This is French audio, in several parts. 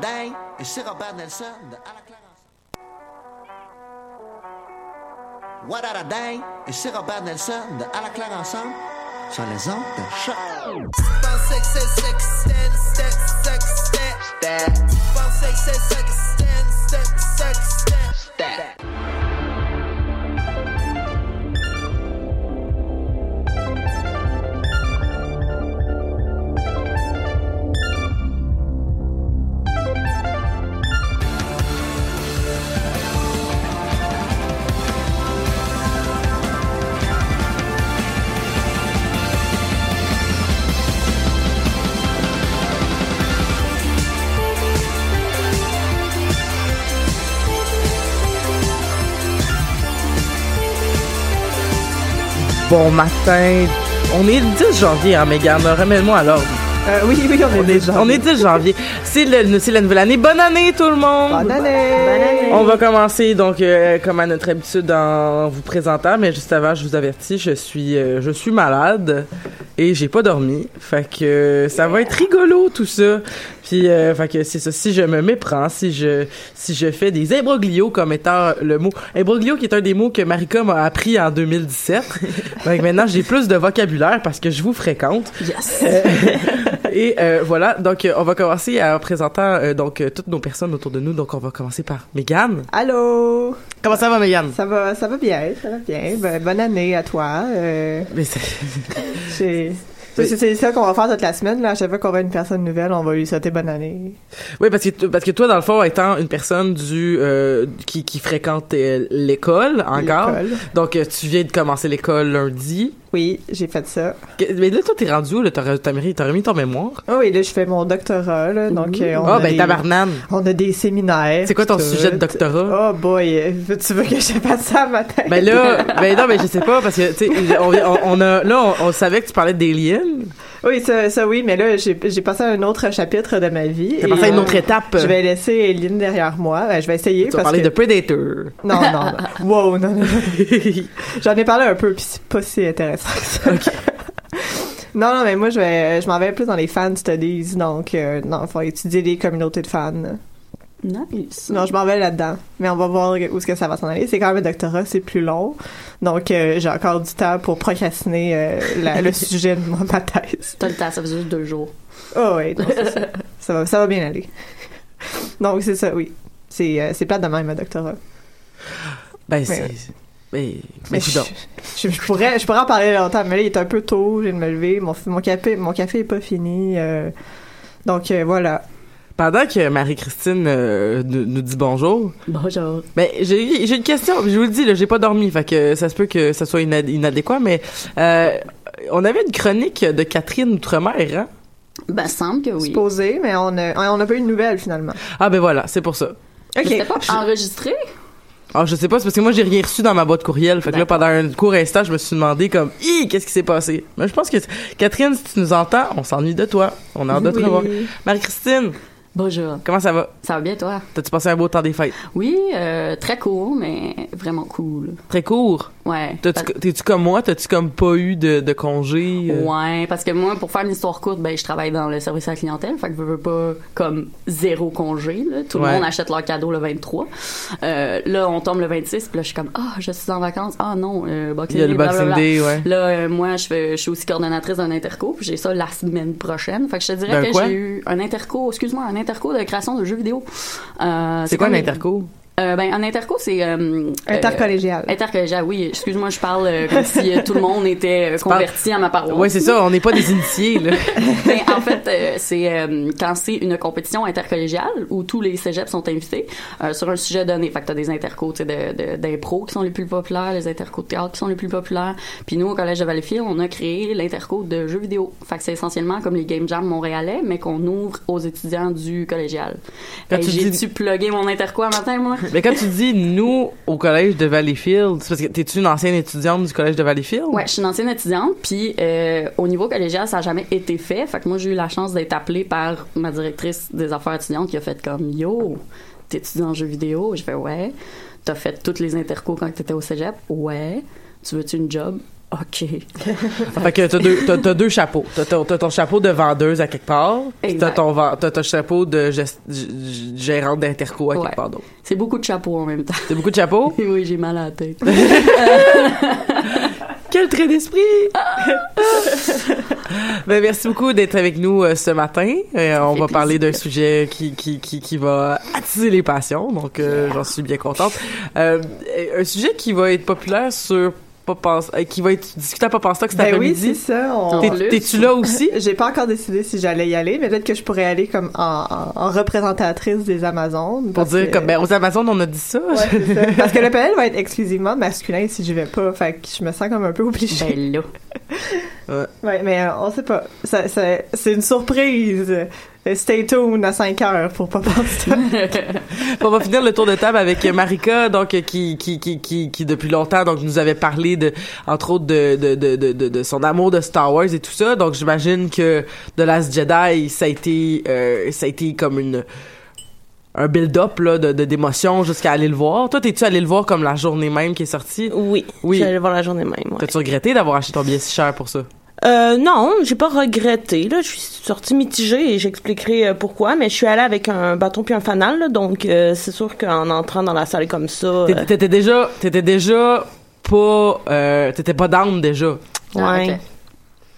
Day! Et c'est Robert Nelson de À la claire ensemble. Et c'est Nelson de À la claire ensemble sur les ondes de choc. Bon matin. On est le 10 janvier, hein, Mégane. Remets-moi à l'ordre. Euh, oui, oui, on est On est, déjà. on est 10 janvier. C'est le- c'est la nouvelle année. Bonne année, tout le monde! Bonne année! On va commencer donc euh, comme à notre habitude en vous présentant, mais juste avant, je vous avertis, je suis euh, je suis malade et j'ai pas dormi. Fait que euh, ça va être rigolo tout ça. Puis euh, fait que c'est ça si je me méprends, si je si je fais des imbroglios comme étant le mot imbroglio qui est un des mots que Marika m'a appris en 2017. fait que maintenant j'ai plus de vocabulaire parce que je vous fréquente. Yes. Et euh, voilà, donc euh, on va commencer en présentant euh, donc euh, toutes nos personnes autour de nous. Donc on va commencer par Mégane. Allô? Comment ça va Mégane? Ça va, ça va bien, ça va bien. Ben, bonne année à toi. Euh, Mais c'est- c'est ça qu'on va faire toute la semaine. Là. À chaque fois qu'on va une personne nouvelle, on va lui souhaiter bonne année. Oui, parce que parce que toi, dans le fond, étant une personne du euh, qui, qui fréquente euh, l'école encore, L'école. donc euh, tu viens de commencer l'école lundi. Oui, j'ai fait ça. Mais là, toi, t'es rendu où? T'as remis ton mémoire? Oh, et là, je fais mon doctorat. Là, donc, euh, on, Ah, a ben tabarnane! on a des séminaires. C'est quoi ton tout. sujet de doctorat? Oh boy, tu veux que je fasse ça matin? Ben là, ben non, mais je sais pas, parce que, tu sais, on, on, on a, là, on, on savait que tu parlais d'Alien. Oui, ça, ça oui, mais là, j'ai j'ai passé à un autre chapitre de ma vie. T'as passé à une euh, autre étape. Je vais laisser Eline derrière moi. Ben, je vais essayer Tu vas parler que... de Predator. Non, non, non. Wow, non, non, non. J'en ai parlé un peu, puis c'est pas si intéressant que ça. non, non, mais moi, je vais, je m'en vais plus dans les fan studies, donc, euh, non, faut étudier les communautés de fans. Nice. Non, je m'en vais là-dedans, mais on va voir où est-ce que ça va s'en aller. C'est quand même un doctorat, c'est plus long, donc euh, j'ai encore du temps pour procrastiner euh, la- le sujet de mon- ma thèse. T'as le temps, ça faisait juste deux jours. Oh oui, non, ça. ça va, ça va bien aller. Donc c'est ça, oui. C'est, euh, c'est plate de même un doctorat. Ben, c'est, mais, mais, Mais je, je, je pourrais, je pourrais en parler longtemps, mais là, il est un peu tôt, je viens de me lever, mon, mon café, mon café est pas fini, euh, donc euh, voilà. Pendant que Marie-Christine euh, nous, nous dit bonjour, Bonjour. ben j'ai j'ai une question. Je vous le dis, là, j'ai pas dormi, fait que ça se peut que ça soit inad- inadéquat, mais euh, on avait une chronique de Catherine Outremer, hein? Ben, semble que oui. Supposé, mais on a, on a pas eu de nouvelles finalement. Ah ben voilà, c'est pour ça. Ok. C'était pas enregistré? Alors je sais pas, c'est parce que moi j'ai rien reçu dans ma boîte courriel, fait que là pendant un court instant, je me suis demandé comme, Hi, qu'est-ce qui s'est passé? Mais je pense que Catherine, si tu nous entends, on s'ennuie de toi. On a hâte de te revoir. Marie-Christine, Bonjour. comment ça va? Ça va bien, toi? T'as-tu passé un beau temps des fêtes? Oui, euh, très court, mais vraiment cool. Très court? Ouais. T'es-tu comme moi? T'as-tu comme pas eu de, de congé euh? Ouais, parce que moi, pour faire une histoire courte, ben, je travaille dans le service à la clientèle, fait que je veux pas comme zéro congé, là. Tout Ouais. le monde achète leur cadeau le 23. Euh, là, on tombe le 26, puis là, je suis comme, ah, je suis en vacances. Ah non, euh, Boxing Il y a le Boxing. Day, ouais. Là, euh, moi, je, fais, je suis aussi coordonnatrice d'un interco, puis j'ai ça la semaine prochaine. Fait que je te dirais que j'ai eu un interco, excuse-moi, un interco de création de jeux vidéo. C'est quoi un interco? Euh, ben, un interco, c'est... Euh, euh, Intercollégial. Intercollégial, oui. Excuse-moi, je parle euh, comme si euh, tout le monde était euh, parles- converti à ma paroisse. Ouais, c'est ça. On n'est pas des initiés là. Mais en fait, euh, c'est euh, quand c'est une compétition intercollégiale où tous les cégeps sont invités euh, sur un sujet donné. Fait que t'as des intercos, tu sais, de- de- d'impro qui sont les plus populaires, les intercos de théâtre qui sont les plus populaires. Puis nous, au Collège de Valleyfield, on a créé l'interco de jeux vidéo. Fait que c'est essentiellement comme les Game Jam montréalais, mais qu'on ouvre aux étudiants du collégial. Hey, J'ai-tu dis- plugué mon interco un matin, moi? Mais quand tu dis nous au collège de Valleyfield, parce que t'es-tu une ancienne étudiante du collège de Valleyfield? Ouais, je suis une ancienne étudiante, puis euh, au niveau collégial, ça a jamais été fait. Fait que moi, j'ai eu la chance d'être appelée par ma directrice des affaires étudiantes qui a fait comme Yo, t'étudies en jeux vidéo? J'ai fait Ouais. T'as fait toutes les intercos quand t'étais au cégep? Ouais. Tu veux-tu une job? OK. Fait que t'as deux, t'as, t'as deux chapeaux. T'as, ton- t'as ton chapeau de vendeuse à quelque part, puis t'as ton, ven- t'as ton chapeau de gest- g- gérante d'interco à Ouais. quelque part d'autre. C'est beaucoup de chapeaux en même temps. C'est beaucoup de chapeaux? oui, j'ai mal à la tête. Quel trait d'esprit! ben, merci beaucoup d'être avec nous euh, ce matin. Euh, on va parler d'un sujet qui, qui, qui, qui va attiser les passions, donc euh, j'en suis bien contente. Un sujet qui va être populaire sur Pop Pense- euh, qui va être discuté à Pop en Stock cet Ben oui, après-midi. c'est ça. on-. T'es-tu là aussi? J'ai pas encore décidé si j'allais y aller, mais peut-être que je pourrais aller comme en, en- en représentatrice des Amazones. Pour dire, que- comme, ben, aux Amazones, on a dit ça. Ouais, c'est ça. Parce que le panel va être exclusivement masculin si je vais pas. Fait que je me sens comme un peu obligée. ben là. Ouais, mais euh, on sait pas. Ça, ça- c'est une surprise. Euh, Stay tuned à 5 heures pour pas penser. on va finir le tour de table avec Marika, donc euh, qui qui qui qui, qui depuis longtemps donc nous avait parlé de entre autres de de, de de de de son amour de Star Wars et tout ça. Donc j'imagine que The Last Jedi ça a été euh, ça a été comme une un build-up là de de- d'émotions jusqu'à aller le voir. Toi t'es-tu allé le voir comme la journée même qui est sortie? Oui. Oui. J'allais voir la journée même. ouais. T'as-tu regretté d'avoir acheté ton billet si cher pour ça? Euh, non, j'ai pas regretté. Là, je suis sortie mitigée et j'expliquerai euh, pourquoi. Mais je suis allée avec un bâton puis un fanal, là, donc euh, c'est sûr qu'en entrant dans la salle comme ça, euh, T'étais- déjà t'étais déjà pas euh, t'étais pas down déjà. Ah, ouais.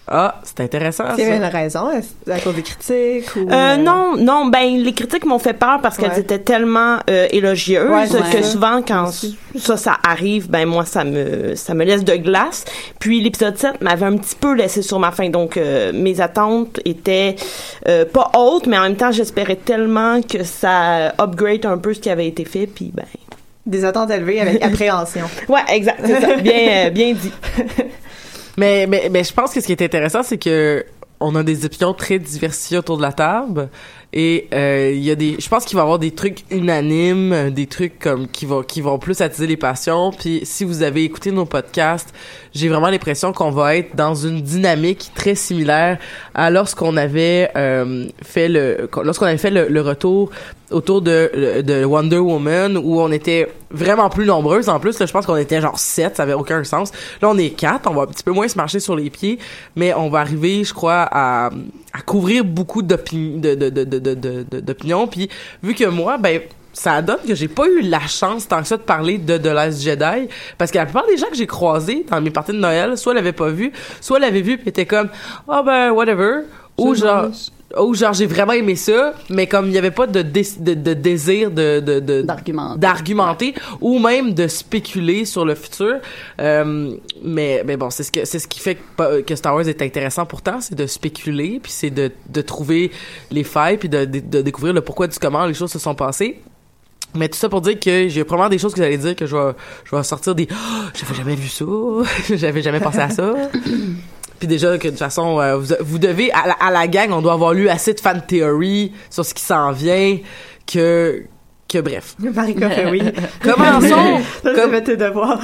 Ah, c'est intéressant C'est ça. une raison, à cause des critiques ou. Euh, non, non, ben les critiques m'ont fait peur parce qu'elles Ouais. étaient tellement euh, élogieuses Ouais, que souvent quand ça ça arrive, ben moi ça me ça me laisse de glace. Puis l'épisode 7 m'avait un petit peu laissé sur ma faim donc euh, mes attentes étaient euh, pas hautes mais en même temps j'espérais tellement que ça upgrade un peu ce qui avait été fait puis ben Des attentes élevées avec appréhension. ouais, exact, c'est ça, bien euh, bien dit. Mais, mais, mais je pense que ce qui est intéressant, c'est que on a des opinions très diversifiées autour de la table. Et euh, il y a des, je pense qu'il va y avoir des trucs unanimes, euh, des trucs comme qui vont qui vont plus attiser les passions. Puis si vous avez écouté nos podcasts, j'ai vraiment l'impression qu'on va être dans une dynamique très similaire à lorsqu'on avait euh, fait le lorsqu'on avait fait le, le retour autour de, de Wonder Woman où on était vraiment plus nombreuses en plus là, je pense qu'on était genre sept ça avait aucun sens là on est quatre on va un petit peu moins se marcher sur les pieds mais on va arriver je crois à, à couvrir beaucoup d'opinions de, de, de, de, d'opinions puis vu que moi ben ça donne que j'ai pas eu la chance tant que ça de parler de The Last Jedi parce que la plupart des gens que j'ai croisés dans mes parties de Noël soit l'avaient pas vu soit l'avaient vu puis étaient comme ah ben whatever ou genre ou genre j'ai vraiment aimé ça mais comme il y avait pas de dé- de, de désir de de de- D'argumenter. d'argumenter ou même de spéculer sur le futur Euh, mais mais bon c'est ce que c'est ce qui fait que, que Star Wars est intéressant pourtant c'est de spéculer puis c'est de de trouver les failles puis de, de de découvrir le pourquoi du comment les choses se sont passées mais tout ça pour dire que j'ai probablement des choses que j'allais dire que je vais, je vais sortir des oh, j'avais jamais vu ça, j'avais jamais pensé à ça. Puis déjà que de toute façon euh, vous, vous devez à la, à la gang, on doit avoir lu assez de fan theory sur ce qui s'en vient que que bref. Fait oui. Commençons Ça, fait tes devoirs.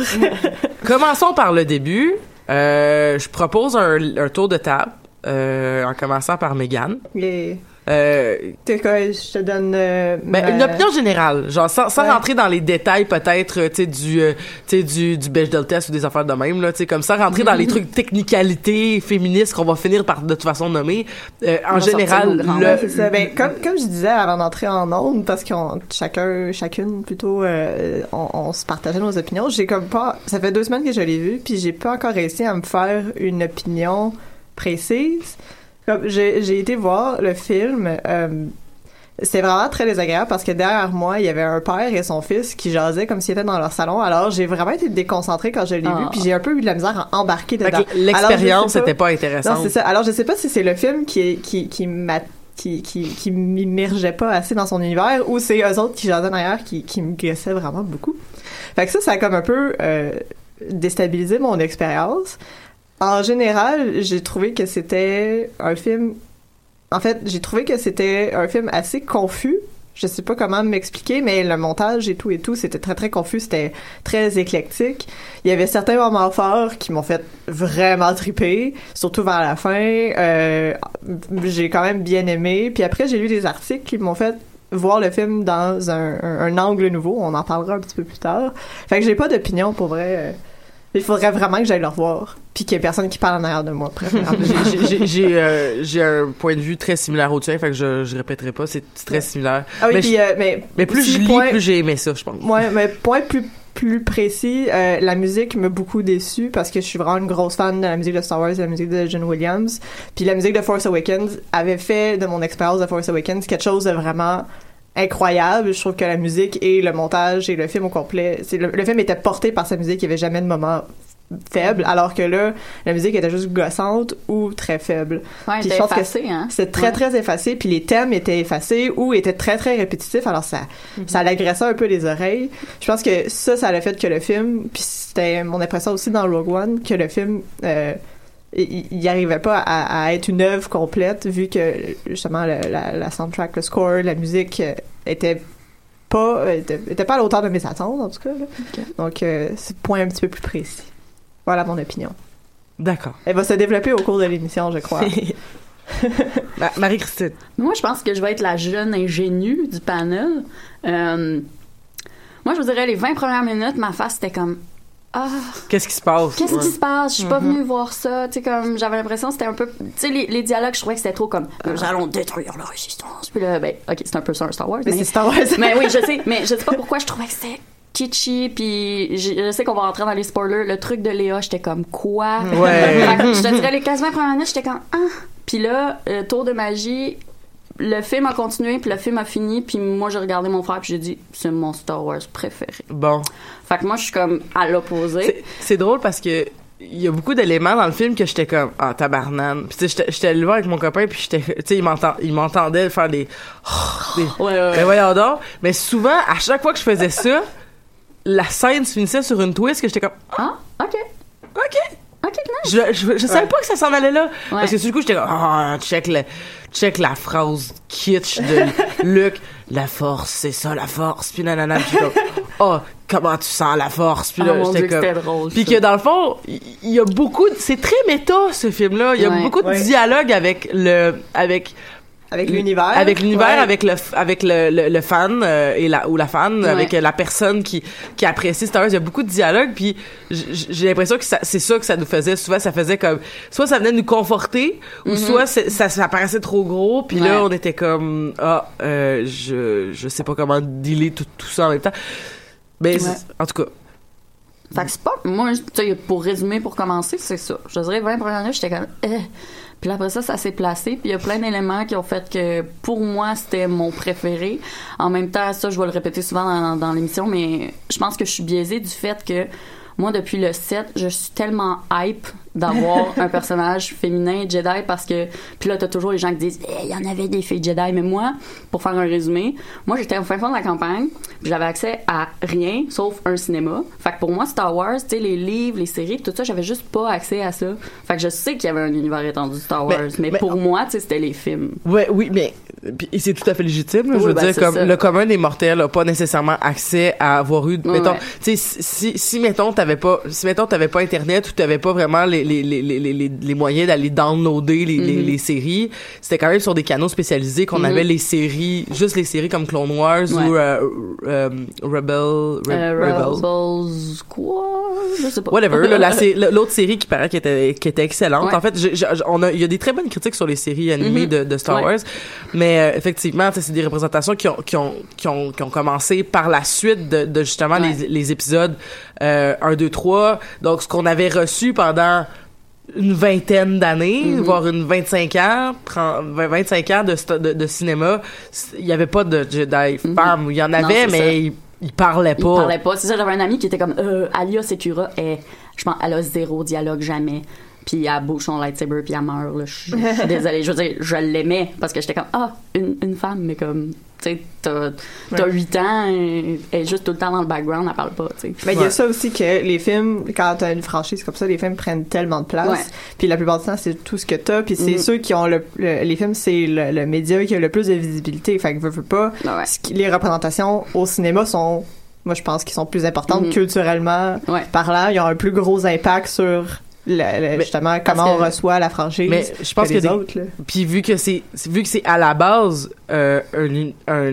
commençons par le début. Euh, je propose un, un tour de table euh, en commençant par Megan. Et Euh, t'es quoi, je te donne. euh, Ben, ma- une opinion générale, genre sans, sans Ouais. rentrer dans les détails peut-être, euh, tu sais du, euh, tu sais du du Bechdel test ou des affaires de même là, tu sais comme ça rentrer dans les trucs technicalités féministes qu'on va finir par de toute façon nommer. Euh, en général, le Ouais, c'est ça. Ben, comme, comme je disais avant d'entrer en onde, parce qu'on chacun, chacune plutôt, euh, on, on se partageait nos opinions. J'ai comme pas, ça fait deux semaines que je l'ai vu, puis j'ai pas encore réussi à me faire une opinion précise. Comme j'ai, été voir le film. Euh, c'était vraiment très désagréable parce que derrière moi, il y avait un père et son fils qui jasaient comme s'ils étaient dans leur salon. Alors, j'ai vraiment été déconcentrée quand je l'ai Ah. vu, puis j'ai un peu eu de la misère à embarquer dedans. l'expérience sais pas- n'était pas intéressante. non, c'est ça. Alors, je sais pas si c'est le film qui qui, qui m'a, qui, qui, qui m'immergeait pas assez dans son univers ou c'est eux autres qui jasaient derrière qui, qui me graissaient vraiment beaucoup. Fait que ça, ça a comme un peu, euh, déstabilisé mon expérience. En général, j'ai trouvé que c'était un film, en fait, j'ai trouvé que c'était un film assez confus. Je sais pas comment m'expliquer, mais le montage et tout et tout, c'était très très confus, c'était très éclectique. Il y avait certains moments forts qui m'ont fait vraiment triper, surtout vers la fin. Euh, j'ai quand même bien aimé. Puis après, j'ai lu des articles qui m'ont fait voir le film dans un, angle nouveau. On en parlera un petit peu plus tard. Fait que j'ai pas d'opinion pour vrai. Il faudrait vraiment que j'aille le revoir, puis qu'il y ait personne qui parle en arrière de moi. J'ai- euh, j'ai un point de vue très similaire au tien, fait que je, je répéterai pas, c'est très similaire. Ah oui, mais, puis, je- euh, mais, mais plus je lis, point- plus j'ai aimé ça, je pense. Ouais, mais point plus plus précis, euh, la musique m'a beaucoup déçu parce que je suis vraiment une grosse fan de la musique de Star Wars et de la musique de John Williams. Puis la musique de Force Awakens avait fait de mon expérience de Force Awakens quelque chose de vraiment incroyable. Je trouve que la musique et le montage et le film au complet, le, le film était porté par sa musique, il n'y avait jamais de moment faible, alors que là, la musique était juste gossante ou très faible. Ouais, Puis je pense que effacé, hein. C'est très Ouais. très effacé, puis les thèmes étaient effacés ou étaient très très répétitifs, alors ça ça l'agressait un peu les oreilles. Je pense que ça, ça a fait que le film, puis c'était mon impression aussi dans Rogue One, que le film euh, il il arrivait pas à, à être une œuvre complète vu que justement le- la, la soundtrack, le score, la musique euh, était pas euh, était, était pas à la hauteur de mes attentes en tout cas. là. Donc euh, c'est point un petit peu plus précis. Voilà mon opinion. D'accord. Elle va se développer au cours de l'émission, je crois. Ma- Marie-Christine. Moi, je pense que je vais être la jeune ingénue du panel. Euh, moi, je vous dirais, les 20 premières minutes, ma face, c'était comme Ah, Qu'est-ce qui se passe? qu'est-ce Ouais. qui se passe? Je suis pas Mhm. venue voir ça. Tu sais, comme, j'avais l'impression que c'était un peu. Tu sais, les, les dialogues, je trouvais que c'était trop comme Nous allons détruire la résistance. Puis là, ben, ok, c'est un peu ça, un Star Wars. Mais mais- c'est Star Wars. mais oui, je sais, mais je sais pas pourquoi je trouvais que c'était kitschy, puis je, je sais qu'on va rentrer dans les spoilers. Le truc de Léa, j'étais comme quoi? Ouais. Je te dirais, les 15-20 premières minutes, j'étais comme ah. Puis là, euh, Tour de magie, le film a continué, puis le film a fini, puis moi j'ai regardé mon frère, puis j'ai dit c'est mon Star Wars préféré. Bon. Fait que moi je suis comme à l'opposé. C'est- drôle parce que il y a beaucoup d'éléments dans le film que j'étais comme ah tabarnane puis tu sais j'étais- j'étais allé le voir avec mon copain puis j'étais tu sais il m'entend il m'entendait faire des, des Ouais, ouais, ouais. ben voyons donc mais souvent à chaque fois que je faisais ça la scène se finissait sur une twist que j'étais comme Ah, ok. ok Ok, nice. je, je, je savais pas que ça s'en allait là parce que du coup j'étais comme ah check le check la phrase kitsch de Luc la force c'est ça la force puis nanana puis comme oh comment tu sens la force? Puis là mon j'étais comme drôle. puis ça. que dans le fond, il y a beaucoup, de- c'est très méta ce film-là. Il y a Ouais. beaucoup de Ouais. dialogue avec le, avec Avec l'univers. avec l'univers, Ouais. avec le, avec le, le, le fan euh, et la ou la fan, Ouais. avec euh, la personne qui qui apprécie Star Wars. Il y a beaucoup de dialogue. Puis j'ai l'impression que c'est ça que ça nous faisait. Souvent, ça faisait comme soit ça venait nous conforter, ou soit c'est- ça, ça paraissait trop gros. Puis là, Mm-hmm. On était comme ah, euh, je je sais pas comment dealer tout tout ça en même temps. Mais en tout cas. Fait que c'est pas. Moi, pour résumer, pour commencer, c'est ça. Je dirais 20 premières j'étais comme. Eh. Puis après ça, ça s'est placé. Puis il y a plein d'éléments qui ont fait que pour moi, c'était mon préféré. En même temps, ça, je vais le répéter souvent dans, dans l'émission, mais je pense que je suis biaisée du fait que moi, depuis le 7, je suis tellement hype d'avoir un personnage féminin Jedi parce que. Puis là, t'as toujours les gens qui disent Eh, il y en avait des filles Jedi. Mais moi, pour faire un résumé, moi, j'étais au fin fond de la campagne, j'avais accès à rien sauf un cinéma. Fait que pour moi, Star Wars, tu sais, les livres, les séries, tout ça, j'avais juste pas accès à ça. Fait que je sais qu'il y avait un univers étendu Star Wars, mais, mais- pour moi, tu sais, c'était les films. Ouais, oui, mais et c'est tout à fait légitime. Oui, je veux ben, dire, comme ça. le commun des mortels a pas nécessairement accès à avoir eu, mettons, ouais. tu sais, si, si, si, mettons t'avais pas, si mettons t'avais pas internet ou t'avais pas vraiment les les les les les, les moyens d'aller downloader les, les Mhm. les séries, c'était quand même sur des canaux spécialisés qu'on Mhm. avait les séries, juste les séries comme Clone Wars Ouais. ou euh, euh, Rebel, Re- Euh, Rebels. Rebels, quoi? Je sais pas. Whatever, l'autre série qui paraît qui était, qui était excellente. Ouais. En fait, j'ai- j'ai- on a, il y a des très bonnes critiques sur les séries animées Mhm. de, de Star. Wars, mais euh, effectivement, c'est des représentations qui ont, qui ont, qui ont, qui ont commencé par la suite de, de justement Ouais. les, les épisodes euh, 1, 2, 3. Donc, ce qu'on avait reçu pendant une vingtaine d'années, Mhm. voire une 25 ans, 30, 20, 25 ans de, sta- de, de cinéma, il y avait pas de Jedi Mhm. femme. Il y en avait, mais ils il parlaient Il pas. parlait pas. C'est ça, j'avais un ami qui était comme euh, Alia Secura, et je pense elle a zéro dialogue jamais. Puis elle bouge son lightsaber puis elle meurt. Là. Je suis désolée. Je veux dire, je l'aimais parce que j'étais comme ah une, une femme, mais comme tu sais t'as t'as 8 ans, elle est juste tout le temps dans le background, elle parle pas. Tu sais. Mais il y a ça aussi que les films, quand t'as une franchise comme ça, les films prennent tellement de place. Puis la plupart du temps, c'est tout ce que t'as. Puis c'est Mhm. ceux qui ont le, le- les films, c'est le, le média qui a le plus de visibilité. Fait que veux, veux pas. Ah ouais. ce qui- les représentations au cinéma sont, moi je pense qu'ils sont plus importantes Mhm. culturellement Ouais. parlant. Ils ont un plus gros impact sur justement comment que- on reçoit la franchise. Mais je pense que que les des- autres. Là. Puis vu que c'est vu que c'est à la base euh, un, un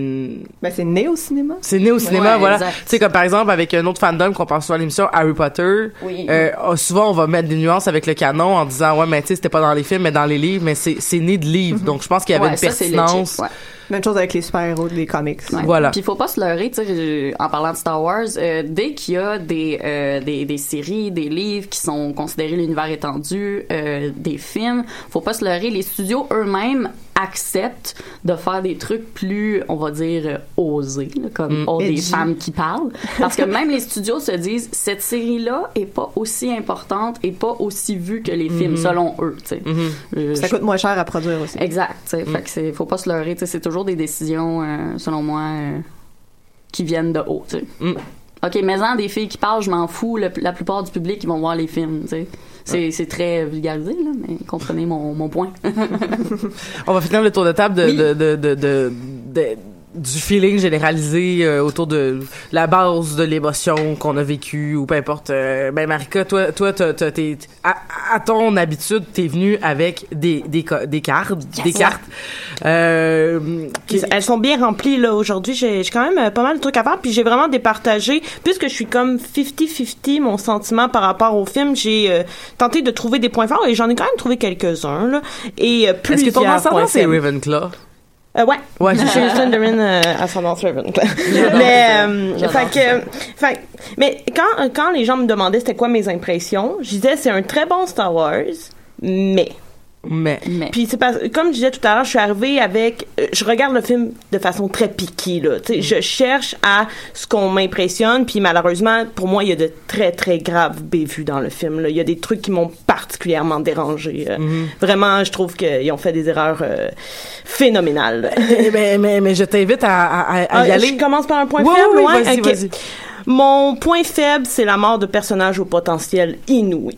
Ben, c'est né au cinéma. c'est né au cinéma, Ouais, voilà. Tu sais, comme par exemple, avec un autre fandom qu'on pense souvent à l'émission, Harry Potter, Oui. euh, oh, souvent on va mettre des nuances avec le canon en disant, ouais, mais tu sais, c'était pas dans les films, mais dans les livres, mais c'est c'est né de livres. Donc, je pense qu'il y avait Ouais, une pertinence. Même chose avec les super-héros des comics. Ouais. Voilà. Puis il faut pas se leurrer, tu sais, euh, en parlant de Star Wars, euh, dès qu'il y a des, euh, des des séries, des livres qui sont considérés l'univers étendu, euh, des films, faut pas se leurrer, les studios eux-mêmes acceptent de faire des trucs plus, on va dire, euh, osés, là, comme Mm. oh, des femmes qui parlent, parce que même les studios se disent cette série-là est pas aussi importante et pas aussi vue que les films, selon eux. Mhm. Euh, Ça je- coûte moins cher à produire aussi. Exact. sais. Fait que c'est, faut pas se leurrer. C'est toujours des décisions, euh, selon moi, euh, qui viennent de haut. Ok, mais en des filles qui parlent, je m'en fous. Le- la plupart du public, ils vont voir les films. tu sais. C'est, très vulgarisé, là, mais comprenez mon, mon point. On va finir le tour de table de, Oui. de, de, de, de- de- du feeling généralisé euh, autour de la base de l'émotion qu'on a vécue ou peu importe. Euh, ben Marika, toi, toi, t'as- t'as- t'es, à, à ton habitude, t'es venue avec des, des, des cartes, des cartes. Euh, qui- Elles sont bien remplies là aujourd'hui. J'ai j'ai quand même euh, pas mal de trucs à faire. Puis j'ai vraiment départagé. Puisque je suis comme 50-50 mon sentiment par rapport au film, j'ai euh, tenté de trouver des points forts et j'en ai quand même trouvé quelques-uns. Là, et euh, Est-ce que ton points c'est. Ravenclaw? Euh, ouais. Ouais, Je c'est suis une Slytherin euh, ascendance Ravenclaw. mais, euh, fait que, fait, mais quand, quand les gens me demandaient c'était quoi mes impressions, je disais c'est un très bon Star Wars, mais Mais mais puis c'est parce comme je disais tout à l'heure, je suis arrivée avec euh, je regarde le film de façon très piquée là, je cherche à ce qu'on m'impressionne puis malheureusement pour moi il y a de très très graves bévues dans le film là, il y a des trucs qui m'ont particulièrement dérangé. euh. Vraiment, je trouve qu'ils ont fait des erreurs euh, phénoménales. Eh ben, mais, mais je t'invite à, à, à- y Ah, aller. Je commence par un point Oui, faible, oui, ouais? Mon point faible, c'est la mort de personnages au potentiel inouï.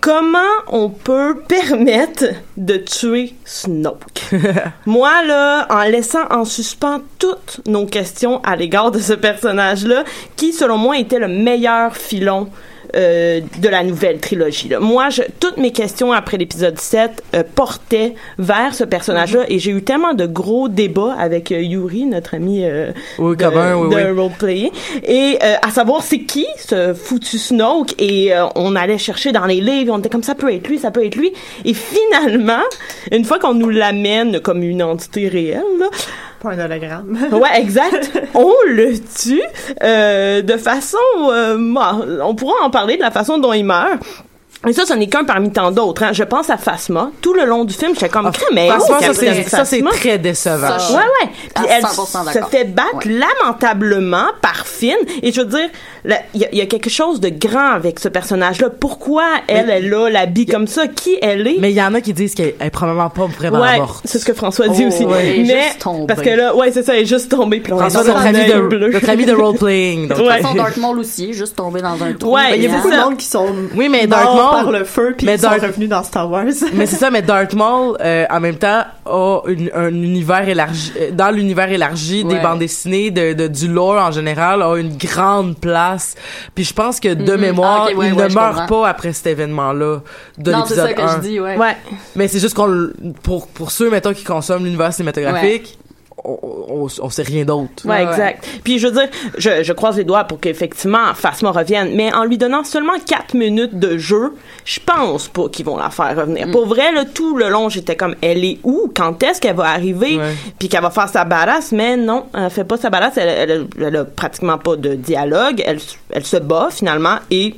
Comment on peut permettre de tuer Snoke? Moi, là, en laissant en suspens toutes nos questions à l'égard de ce personnage-là, qui, selon moi, était le meilleur filon euh, de la nouvelle trilogie. Là. Moi, je, toutes mes questions après l'épisode 7 euh, portaient vers ce personnage-là et j'ai eu tellement de gros débats avec euh, Yuri, notre ami euh, Oui, de, oui, de oui. roleplay. Et euh, à savoir c'est qui ce foutu Snoke et euh, on allait chercher dans les livres, on était comme ça peut être lui, ça peut être lui. Et finalement, une fois qu'on nous l'amène comme une entité réelle, là, Pas un hologramme. Ouais, exact. on le tue euh, de façon... euh, bon, on pourra en parler de la façon dont il meurt. Et ça, ce n'est qu'un parmi tant d'autres. Hein. Je pense à Phasma. Tout le long du film, j'étais comme... Crème, mais Franchement, oh, ça, c'est, Capitaine ça, c'est très décevant. Ça, Ouais, ouais. Puis elle 100% se fait battre Ouais. lamentablement par Finn. Et je veux dire, il y, a- il y a quelque chose de grand avec ce personnage-là. Pourquoi elle, elle a l'habit comme ça? Qui elle est? Mais il y en a qui disent qu'elle est probablement pas vraiment ouais, morte. c'est ce que François dit Oh, aussi. ouais. Elle est Mais juste tombée. parce que là, ouais, c'est ça, elle est juste tombée. Puis François, notre ami de, bleu. notre ami de roleplaying. donc. de Ouais. toute façon, Dark Maul aussi est juste tombé dans un trou. Ouais, Il y a beaucoup ça. de monde qui sont Oui, mais morts Dark Maul- par le feu puis mais qui sont Dark- revenus dans Star Wars. Mais c'est ça, mais Darth Maul, euh, en même temps, a une- un univers élargi, euh, dans l'univers élargi des Ouais. bandes dessinées, de, de- du lore en général, a une grande place. Puis je pense que de Mhm. mémoire, Ah, ok, ouais, il ouais, ne meurt comprends. pas après cet événement-là de non, c'est l'épisode ça que 1. je dis, ouais. Ouais. Mais c'est juste qu'on, pour, pour ceux, mettons, qui consomment l'univers cinématographique, on, on, sait rien d'autre. Ouais, Ouais, exact. Puis je veux dire, je, je croise les doigts pour qu'effectivement Phasma revienne, mais en lui donnant seulement 4 minutes de jeu, je pense pas qu'ils vont la faire revenir. Mm. Pour vrai, là, tout le long, j'étais comme, elle est où? Quand est-ce qu'elle va arriver? Ouais. Puis qu'elle va faire sa badass, mais non, elle fait pas sa badass, elle, elle, elle a pratiquement pas de dialogue, elle, elle se bat finalement et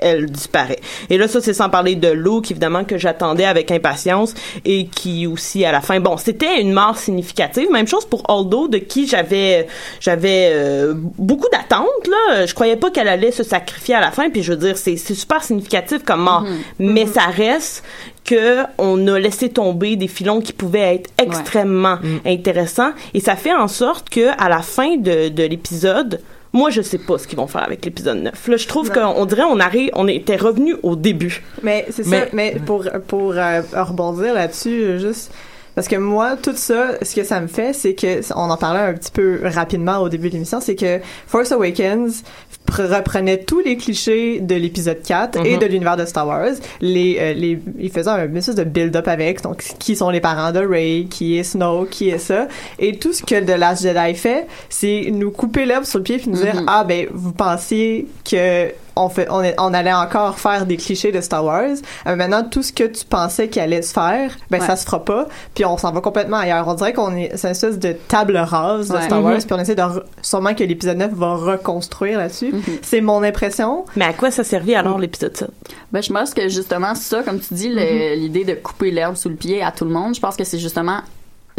elle disparaît. Et là, ça, c'est sans parler de Luke, évidemment, que j'attendais avec impatience et qui aussi, à la fin, bon, c'était une mort significative. Même chose pour Aldo, de qui j'avais, j'avais euh, beaucoup d'attentes, là. Je croyais pas qu'elle allait se sacrifier à la fin, puis je veux dire, c'est, c'est super significatif comme mort. Mais ça reste que on a laissé tomber des filons qui pouvaient être extrêmement intéressants et ça fait en sorte que à la fin de, de l'épisode moi, je sais pas ce qu'ils vont faire avec l'épisode 9. Là, je trouve qu'on dirait on arrive, on était revenu au début. Mais c'est ça. Mais- pour pour euh, rebondir là-dessus, euh, juste parce que moi, tout ça, ce que ça me fait, c'est que on en parlait un petit peu rapidement au début de l'émission, c'est que Force Awakens reprenait tous les clichés de l'épisode 4 et Mhm. de l'univers de Star Wars. Les, euh, les, il faisait un espèce de build-up avec, donc qui sont les parents de Rey, qui est Snow, qui est ça. Et tout ce que The Last Jedi fait, c'est nous couper l'herbe sur le pied puis nous dire, Mhm. ah ben, vous pensiez que on fait, on, est- on allait encore faire des clichés de Star Wars. Euh, maintenant, tout ce que tu pensais qu'il allait se faire, ben Ouais. ça se fera pas. Puis on s'en va complètement ailleurs. On dirait qu'on est, c'est une espèce de table rase de Ouais. Star Wars. Mhm. Puis on essaie de, re- sûrement que l'épisode 9 va reconstruire là-dessus. Mhm. C'est mon impression. Mais à quoi ça servait alors l'épisode 7? Ben, je pense que justement, ça, comme tu dis, Mm-hmm. l'idée de couper l'herbe sous le pied à tout le monde, je pense que c'est justement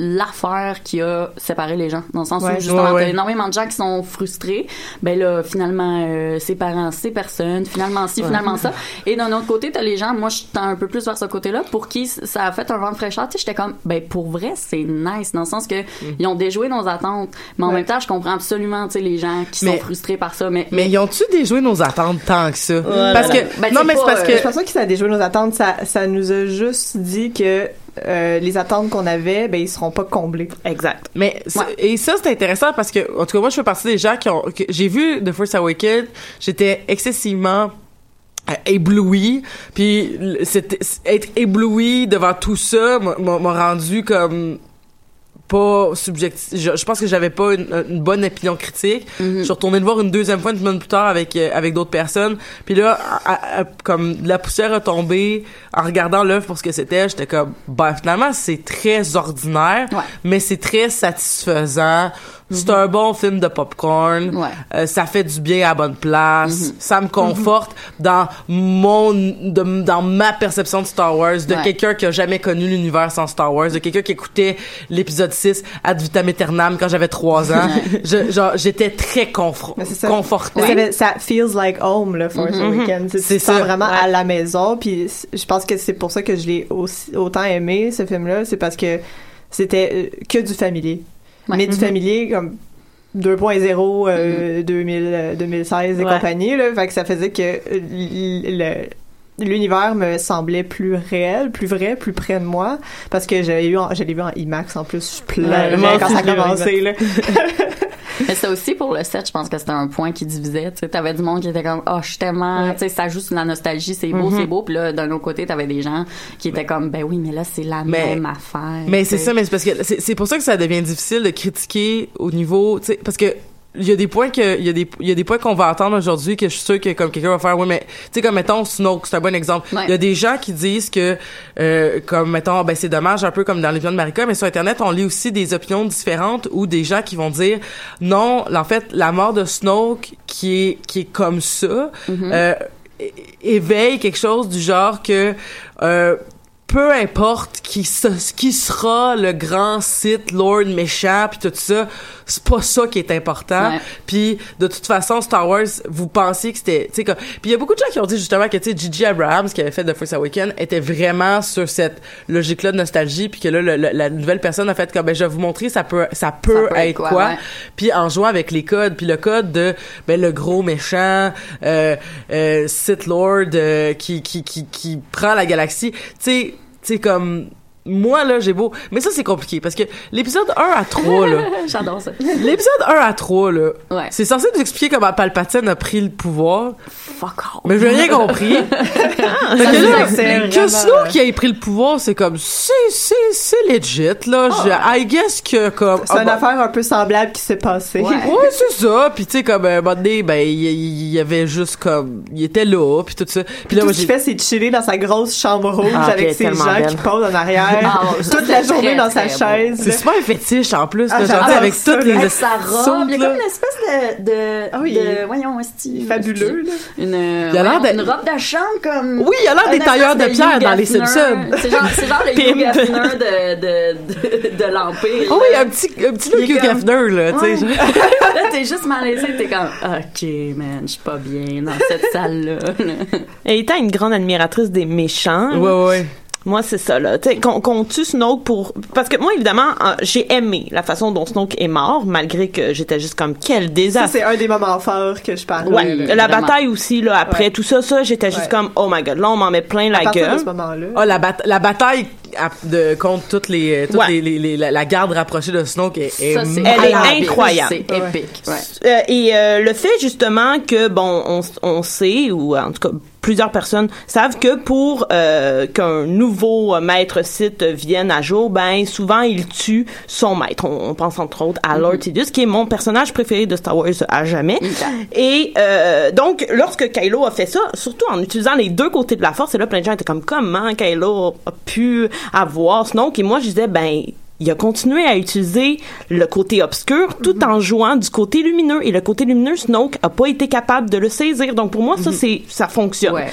l'affaire qui a séparé les gens dans le sens Ouais. où justement Ouais, ouais. t'as énormément de gens qui sont frustrés ben là finalement euh, ses parents ces personnes finalement ci finalement ça et d'un autre côté t'as les gens moi je tends un peu plus vers ce côté là pour qui ça a fait un vent de fraîcheur tu sais j'étais comme ben pour vrai c'est nice dans le sens que ils ont déjoué nos attentes mais en Ouais. même temps je comprends absolument tu sais les gens qui Mais- sont frustrés par ça mais Mais ils ont-tu déjoué nos attentes tant que ça? parce que, Ben, non, mais c'est parce euh, que, Je pense pas que ça a déjoué nos attentes. Ça, ça nous a juste dit que euh, les attentes qu'on avait, ben ils seront pas comblées. Exact. Mais Ouais. et ça c'est intéressant parce que en tout cas moi je fais partie des gens qui ont j'ai vu The Force Awakens, j'étais excessivement euh, ébloui puis être ébloui devant tout ça m'a rendu comme pas subjectif je, je pense que j'avais pas une, une bonne opinion critique Mhm. je suis retourné le voir une deuxième fois une semaine plus tard avec euh, avec d'autres personnes puis là à- à- à- comme la poussière a tombé en regardant l'œuvre pour ce que c'était j'étais comme bah finalement c'est très ordinaire Ouais. mais c'est très satisfaisant c'est un bon film de popcorn Ouais. Euh, ça fait du bien à la bonne place Mhm. ça me conforte dans mon de- dans ma perception de Star Wars de Ouais. quelqu'un qui a jamais connu l'univers sans Star Wars de quelqu'un qui écoutait l'épisode 6 ad vitam aeternam quand j'avais 3 ans je, genre j'étais très c'est ça. conforté Ça, fait- ça feels like home, le Force Awakens. C'est ça. vraiment Ouais. à la maison. Puis je pense que c'est pour ça que je l'ai aussi autant aimé, ce film-là. C'est parce que c'était euh, que du familier. Ouais. Mais du Mhm. familier comme 2.0, euh, 2000, euh, 2016 et Ouais. compagnie. Là, fait que ça faisait que euh, l'univers me semblait plus réel, plus vrai, plus près de moi parce que j'avais eu en- je l'ai vu en IMAX en plus, je pleurais Ouais, quand ça a commencé là. Mais c'est aussi pour le set, je pense que c'était un point qui divisait. Tu sais, t'avais du monde qui était comme, oh, je suis tellement, Ouais. tu sais, ça joue sur la nostalgie, c'est beau, c'est beau. Puis là, d'un autre côté, t'avais des gens qui étaient comme, ben oui, mais là, c'est la Mais- même affaire. Mais c'est ça, mais c'est parce que c'est c'est pour ça que ça devient difficile de critiquer au niveau, tu sais, parce que il y a des points que il y a des il y a des points qu'on va entendre aujourd'hui que je suis sûr que comme quelqu'un va faire oui mais tu sais comme mettons Snoke c'est un bon exemple il Ouais. y a des gens qui disent que euh, comme mettons ben c'est dommage un peu comme dans l'épisode de Marika mais sur internet on lit aussi des opinions différentes ou des gens qui vont dire non en fait la mort de Snoke qui est qui est comme ça euh, é- éveille quelque chose du genre que euh, peu importe qui, se- qui sera le grand Sith Lord méchant puis tout ça, c'est pas ça qui est important. Puis de toute façon Star Wars, vous pensiez que c'était tu sais puis il y a beaucoup de gens qui ont dit justement que tu sais Gigi Abrams qui avait fait The Force Awakens était vraiment sur cette logique là de nostalgie puis que là le- le- la nouvelle personne a fait comme ben je vais vous montrer ça peut ça peut, peut être être quoi, quoi, ouais. puis en jouant avec les codes puis le code de ben le gros méchant euh, euh, Sith Lord euh, qui, qui qui qui prend la galaxie tu sais tu sais comme moi là j'ai beau mais ça c'est compliqué parce que l'épisode 1 à 3 là J'adore ça. l'épisode 1 à 3 là Ouais. c'est censé nous expliquer comment Palpatine a pris le pouvoir Fuck off. mais j'ai rien compris Fait que là, que Snoke qui ait pris le pouvoir c'est comme c'est c'est c'est legit là je, I guess que comme C'est ah, une bah, affaire un peu semblable qui s'est passée. Ouais. Ouais, c'est ça. Puis tu sais comme un moment donné, ben il y avait juste comme il était là, puis tout ça. Puis là Tout moi ce qu'il fait, c'est chiller dans sa grosse chambre rouge Ah, avec ses gens belle. qui posent en arrière. Ah, toute la journée très, dans sa chaise. c'est super fétiche en plus, Ah, avec ça, toutes les sa robe, il y a comme une espèce de, de, Ah oui, de voyons, Fabuleux, là. Une, d'être- une robe de chambre comme. Oui, il a l'air des tailleurs de pierre dans les. Simpsons. C'est genre, c'est genre le. Hugh Hefner de, de, de, de l'Empire. Oh oui, un petit un petit Hugh Hefner là, tu sais. Là, t'es juste malaisé, t'es comme, ok, man, je suis pas bien dans cette salle-là. là. Et étant une grande admiratrice des méchants, Ouais ouais. Moi c'est ça là. Tu sais, qu'on qu'on tue Snoke pour parce que moi évidemment euh, j'ai aimé la façon dont Snoke est mort malgré que j'étais juste comme quel Ça, désastre. c'est un des moments forts que je parle. Ouais, là, la vraiment. bataille aussi là après Ouais. tout ça ça j'étais juste Ouais. comme oh my god là on m'en met plein la gueule. de ce moment-là. Ah la, bat- la bataille à- de contre toutes les toutes Ouais. les, les- les- la, la garde rapprochée de Snoke est, est Ça, c'est Elle est incroyable. C'est épique. Ouais. Euh, et euh, le fait justement que bon on, on sait ou en tout cas plusieurs personnes savent que pour euh, qu'un nouveau euh, maître site vienne à jour ben souvent il tue son maître. On, on pense entre autres à Lord Sidious qui est mon personnage préféré de Star Wars à jamais. Et euh, donc lorsque Kylo a fait ça surtout en utilisant les deux côtés de la force et là plein de gens étaient comme comment Kylo a pu avoir Snoke? Et moi je disais ben il a continué à utiliser le côté obscur tout en jouant du côté lumineux. Et le côté lumineux Snoke a pas été capable de le saisir. Donc pour moi ça c'est ça fonctionne. Ouais.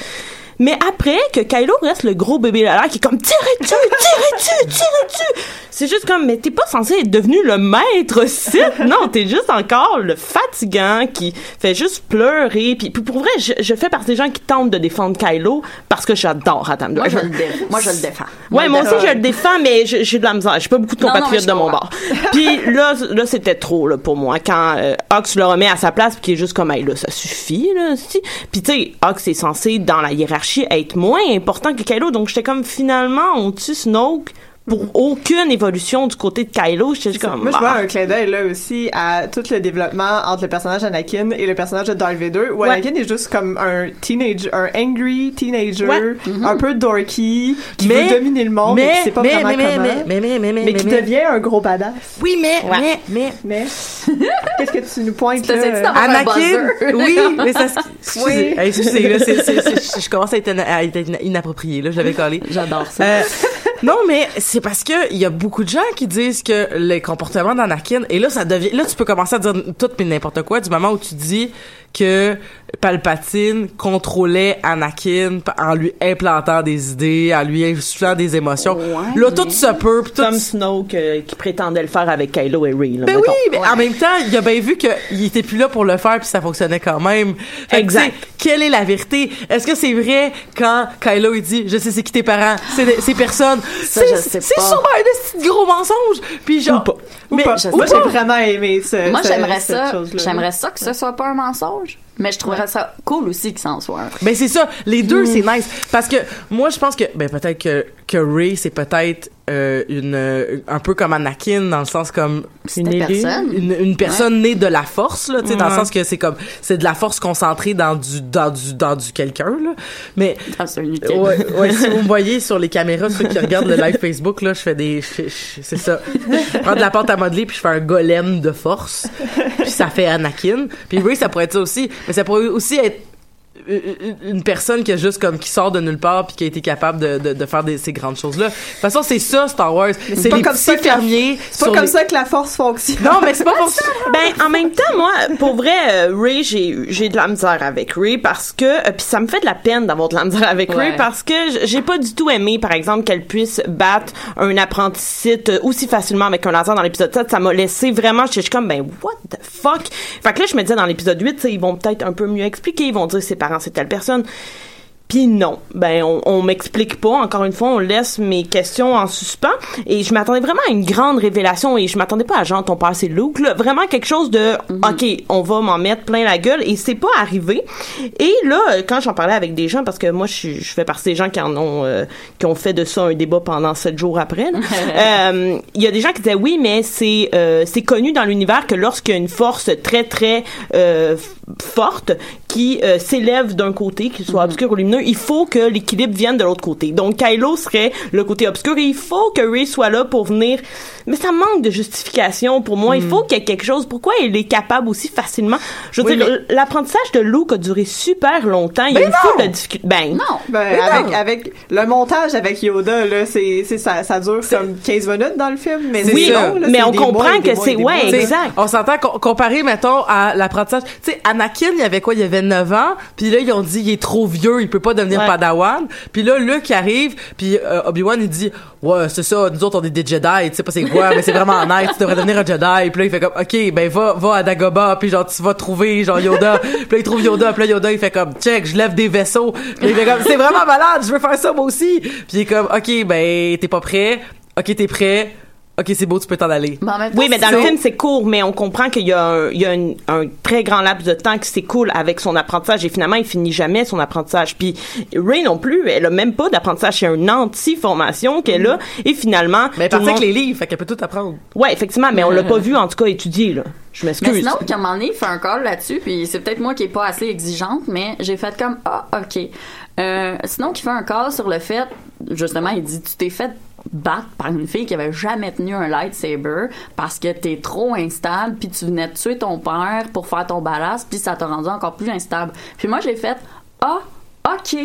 Mais après que Kylo reste le gros bébé là qui est comme tirez-tu tirez-tu tirez-tu c'est juste comme mais t'es pas censé être devenu le maître Sith non t'es juste encore le fatigant qui fait juste pleurer puis, puis pour vrai je, je fais partie des gens qui tentent de défendre Kylo parce que j'adore Adam Moi, je Driver le moi, je le défends. Ouais, moi aussi, je le défends, mais j'ai de la misère. J'ai pas beaucoup de Non, non, compatriotes mais de mon bord. Puis là, là c'était trop là, pour moi. Quand euh, Ox le remet à sa place, puis qui est juste comme, hey, là, ça suffit, là, si. Puis tu sais, Ox est censé, dans la hiérarchie, être moins important que Kylo. Donc j'étais comme, finalement, on tue Snoke pour aucune évolution du côté de Kylo. J'étais juste comme, Moi, je vois ah. un clin d'œil là aussi à tout le développement entre le personnage d'Anakin et le personnage de Darth Vader, où Ouais. Anakin est juste comme un teenager, un angry teenager, Ouais. un peu dorky, qui Mais- veut dominer le monde, mais, qui sait pas mais, vraiment mais, mais, comment, mais, mais, mais, mais, mais mais, qui mais- devient un gros badass. Oui, mais, Ouais. mais, mais, Mais qu'est-ce que tu nous pointes là? Anakin, oui, mais ça, excusez, Oui. Hey, excusez, là, c'est, c'est, c'est- je commence à être, à être inapproprié, là, je l'avais collé. J'adore ça. Euh, non, mais c'est parce que il y a beaucoup de gens qui disent que les comportements d'Anakin, et là, ça devient, là, tu peux commencer à dire tout et n'importe quoi du moment où tu dis que Palpatine contrôlait Anakin en lui implantant des idées, en lui insufflant des émotions. Ouais, là, mais- tout se peut, pis tout Comme Snoke euh, qui prétendait le faire avec Kylo et Rey. Là, ben mettons. oui, mais en même temps, il a bien vu qu'il était plus là pour le faire puis ça fonctionnait quand même. Fait Exact. Quelle est la vérité? Est-ce que c'est vrai quand Kylo il dit je sais c'est qui tes parents, c'est c'est personne. Ça, C'est je sais c'est pas. sûrement un petit gros mensonge. Puis genre Ou pas. Ou mais pas. je Moi, j'ai vraiment aimé ce, Moi, ce- j'aimerais cette ça. J'aimerais ça que ce soit pas un mensonge. Mais je trouverais ça cool aussi que ça en soit. Ben c'est ça, les deux c'est nice parce que moi je pense que ben peut-être que que Ray c'est peut-être euh, une euh, un peu comme Anakin dans le sens comme C'est Une élue. personne. une, une personne née de la force là, tu sais dans le sens que c'est comme c'est de la force concentrée dans du dans du dans du quelqu'un là. Mais inutile. ouais, ouais, si vous me voyez sur les caméras ceux qui regardent le live Facebook là, je fais des c'est ça. Je prends de la pâte à modeler puis je fais un golem de force. Puis ça fait Anakin. Puis Ray ça pourrait être ça aussi, mais ça pourrait aussi être une- personne qui a juste comme qui sort de nulle part puis qui a été capable de, de, de faire des, ces grandes choses là. De toute façon, c'est ça Star Wars. C'est pas les comme petits ça que la- fermiers. C'est pas comme les- ça que la force fonctionne. Non, mais c'est pas pour ça. Ben en même temps moi pour vrai euh, Ray j'ai j'ai de la misère avec Ray parce que euh, puis ça me fait de la peine d'avoir de la misère avec Ray parce que j'ai pas du tout aimé par exemple qu'elle puisse battre un apprenti Sith aussi facilement avec un laser dans l'épisode 7 ça m'a laissé vraiment je suis comme ben what the fuck? Fait que là je me disais dans l'épisode 8 tu sais, ils vont peut-être un peu mieux expliquer ils vont dire ses parents c'est telle personne puis non, ben on, on m'explique pas. Encore une fois, on laisse mes questions en suspens. Et je m'attendais vraiment à une grande révélation. Et je m'attendais pas à genre ton père c'est Luke. Là. Vraiment quelque chose de ok, on va m'en mettre plein la gueule. Et c'est pas arrivé. Et là, euh, quand j'en parlais avec des gens, parce que moi je, je fais partie des gens qui en ont euh, qui ont fait de ça un débat pendant sept jours après. Euh, Il y a des gens qui disaient oui, mais c'est euh, c'est connu dans l'univers que lorsqu'il y a une force très très euh, forte qui euh, s'élève d'un côté, qu'il soit obscur ou lumineux, il faut que l'équilibre vienne de l'autre côté. Donc Kylo serait le côté obscur et il faut que Rey soit là pour venir. Mais ça manque de justification pour moi. Il faut qu'il y ait quelque chose. Pourquoi il est capable aussi facilement? Je veux Oui, dire, l'apprentissage de Luke a duré super longtemps. Il y a une foule de difficultés. Ben Non. Ben, avec, avec le montage avec Yoda, là, c'est, c'est, ça, ça dure comme 15 minutes dans le film, mais long, là, Mais c'est on comprend mois que c'est- ouais, mois. Exact. On s'entend co- comparé, mettons, à l'apprentissage. Tu sais, Anakin, il y avait quoi? Il y avait 9 ans. Puis là, ils ont dit, il est trop vieux, il peut pas devenir Ouais. Padawan. Puis là, Luke arrive, puis euh, Obi-Wan, il dit, ouais, c'est ça, nous autres, on est des Jedi, tu sais pas c'est quoi, mais c'est vraiment nice, tu devrais devenir un Jedi. Puis là, il fait comme, OK, ben va, va à Dagobah, puis genre, tu vas trouver, genre, Yoda. puis là, il trouve Yoda, puis là, Yoda, il fait comme, check, je lève des vaisseaux. Puis il fait comme, c'est vraiment malade, je veux faire ça, moi aussi. Puis il est comme, OK, ben, t'es pas prêt. OK, t'es prêt. Ok c'est beau tu peux t'en aller Mais en même temps, Oui, mais dans le film, c'est court, mais on comprend qu'il y a, un, il y a un, un très grand laps de temps qui s'écoule avec son apprentissage et finalement, il finit jamais son apprentissage. Puis Ray non plus, elle a même pas d'apprentissage, c'est une anti-formation qu'elle a et finalement... mais elle tout le partait avec monde- les livres fait qu'elle peut tout apprendre Ouais, effectivement, mais on l'a pas vu en tout cas étudier là. Je Mais m'excuse. sinon, qu'à un moment donné, il fait un call là-dessus, puis c'est peut-être moi qui est pas assez exigeante, mais j'ai fait comme ah ok. Euh, sinon, qu'il fait un call sur le fait, justement, il dit tu t'es fait battre par une fille qui avait jamais tenu un lightsaber parce que t'es trop instable, puis tu venais de tuer ton père pour faire ton ballast, puis ça t'a rendu encore plus instable. Puis moi, j'ai fait ah ok.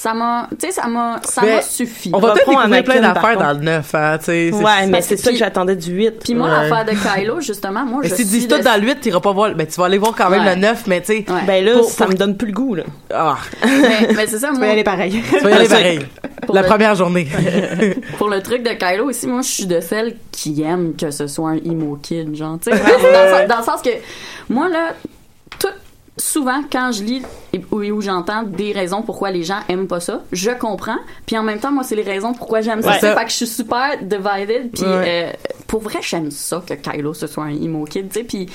Ça m'a, tu sais, ça m'a, ça Mais m'a suffi. on va peut-être découvrir plein d'affaires dans le neuf hein tu sais c'est- Ouais, mais c'est ça que j'attendais du 8. Puis moi, Ouais. l'affaire de Kylo, justement, moi, mais je si tu dis tout le- dans le 8 t'iras pas voir ben tu vas aller voir quand même Ouais. le 9 mais tu sais Ouais. Ben là, Pour- ça pour- me donne plus le goût là. ah mais, mais c'est ça, Tu vas moi, y aller pareil. tu vas y aller pareil Pour la le- première journée Pour le truc de Kylo aussi, moi, je suis de celles qui aiment que ce soit un emo kid, genre, tu sais, dans, dans le sens- que, moi, là, souvent, quand je lis et- ou, où j'entends des raisons pourquoi les gens aiment pas ça, je comprends, puis en même temps, moi, c'est les raisons pourquoi j'aime ça. Ouais. C'est fait que je suis super divided, puis Ouais. euh, pour vrai, j'aime ça que Kylo, ce soit un emo kid, tu sais, puis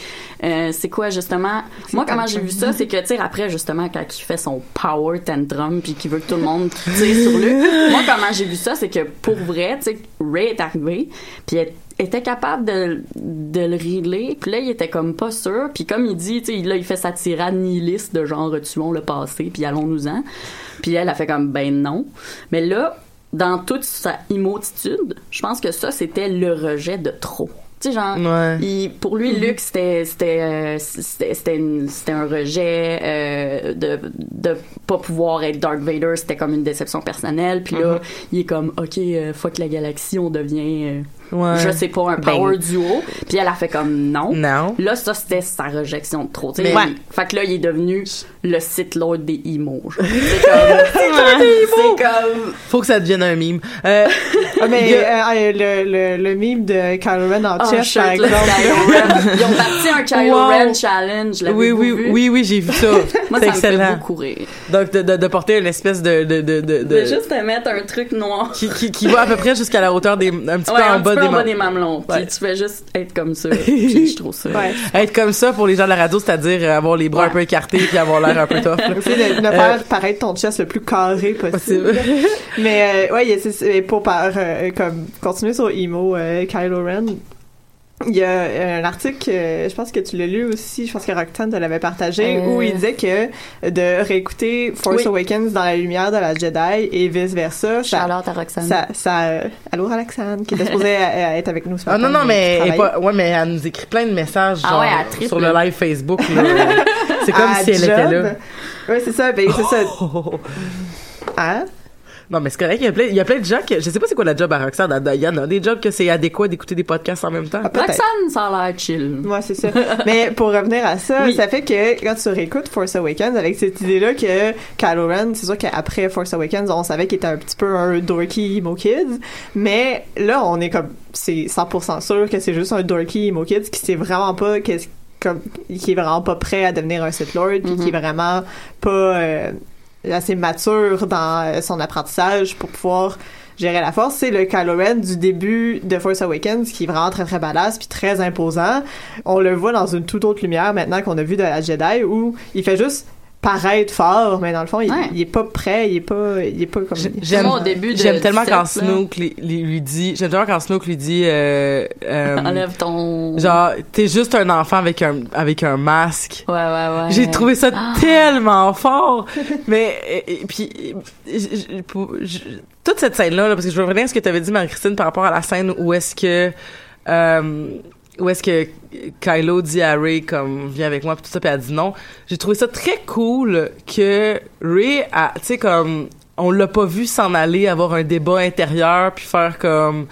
euh, c'est quoi, justement, moi, comment j'ai vu ça, c'est que, tu sais, après, justement, quand il fait son power tantrum, puis qu'il veut que tout le monde tire sur lui, moi, comment j'ai vu ça, c'est que pour vrai, tu sais, Ray est arrivé, puis elle était capable de, de le régler, puis là, il était comme pas sûr, puis comme il dit, tu sais, là, il fait sa tirade nihiliste de genre, tuons le passé, puis allons-nous-en, puis elle a fait comme, ben non, mais là, dans toute sa immotitude, je pense que ça, c'était le rejet de trop. Tu sais, genre, Ouais. il- pour lui, Luke, c'était c'était euh, c'était c'était c'était un rejet euh, de de pas pouvoir être Dark Vader, c'était comme une déception personnelle. Puis là, il est comme OK, euh, fuck la galaxie, on devient euh, Ouais. je sais pas un Ben- power duo. Puis elle a fait comme non. non Là, ça, c'était sa rejection de trop. tu sais. Il- Fait que là, il est devenu le Sith Lord des genre. C'est comme... C'est comme... faut que ça devienne un mime euh, Ah, mais euh, euh, le, le, le mime de Kylo Ren en Oh, chess, par exemple. Ren. Ils ont parti un Kylo Wow. Ren challenge. oui oui vu? oui oui j'ai vu ça Moi, c'est ça me fait excellent beaucoup rire. donc de, de, de porter une espèce de de de de, De juste te mettre un truc noir. qui, qui, qui va à peu près jusqu'à la hauteur des un petit Ouais, peu en bas des des mamelons. Ouais. tu fais juste être comme ça. Puis je trouve ça. Ouais. être comme ça pour les gens de la radio c'est-à-dire euh, avoir les bras Ouais. un peu écartés puis avoir l'air un peu tough. Essayer de ne faire paraître ton chest le plus carré possible. Possible. Mais euh, ouais, c'est- pour par, euh, comme continuer sur emo euh, Kylo Ren, il y a euh, un article, euh, je pense que tu l'as lu aussi, je pense que Roxanne te l'avait partagé, Euh. où il disait que de réécouter Force Oui. Awakens dans la lumière de la Jedi et vice versa, ça, Charlotte à Roxane. ça, ça, euh, allô Roxane, qui était supposée à- à être avec nous ce Ah matin, non non mais elle pas, ouais mais elle nous écrit plein de messages Ah genre, ouais, sur le live Facebook c'est comme À si elle était là Ouais, c'est ça, ben, c'est ça. Hein? Non, mais c'est correct. Il y, a plein, il y a plein de gens que. Je sais pas c'est quoi la job à Roxane. Il y en a des jobs que c'est adéquat d'écouter des podcasts en même temps. Ah. Roxane, ça a l'air chill. Ouais, c'est ça. Mais pour revenir à ça, Oui. ça fait que quand tu réécoutes Force Awakens avec cette idée-là que Kylo Ren, c'est sûr qu'après Force Awakens, on savait qu'il était un petit peu un dorky emo kid, mais là, on est comme, c'est 100% sûr que c'est juste un dorky emo kid qui sait vraiment pas qu'est-ce comme qui est vraiment pas prêt à devenir un Sith Lord puis qui est vraiment pas euh, assez mature dans euh, son apprentissage pour pouvoir gérer la force, c'est le Kylo Ren du début de Force Awakens qui est vraiment très très badass puis très imposant. On le voit dans une toute autre lumière maintenant qu'on a vu de la Jedi où il fait juste paraître fort, mais dans le fond, il, Ouais. il est pas prêt, il est pas, il est pas comme. J'aime, au début de j'aime tellement 17, quand. Snoke lui, dit, j'aime tellement quand Snoke lui dit, euh, euh, Enlève ton. genre, t'es juste un enfant avec un, avec un masque. Ouais, ouais, ouais. J'ai trouvé ça Ah. tellement fort. Mais, et, et puis, je- je- pour- je- toute cette scène-là, là, parce que je veux revenir à ce que tu avais dit, Marie-Christine, par rapport à la scène où est-ce que, euh, où est-ce que Kylo dit à Ray, comme, viens avec moi, puis tout ça, puis elle dit non. J'ai trouvé ça très cool que Ray a, tu sais, comme, on l'a pas vu s'en aller, avoir un débat intérieur, puis faire comme,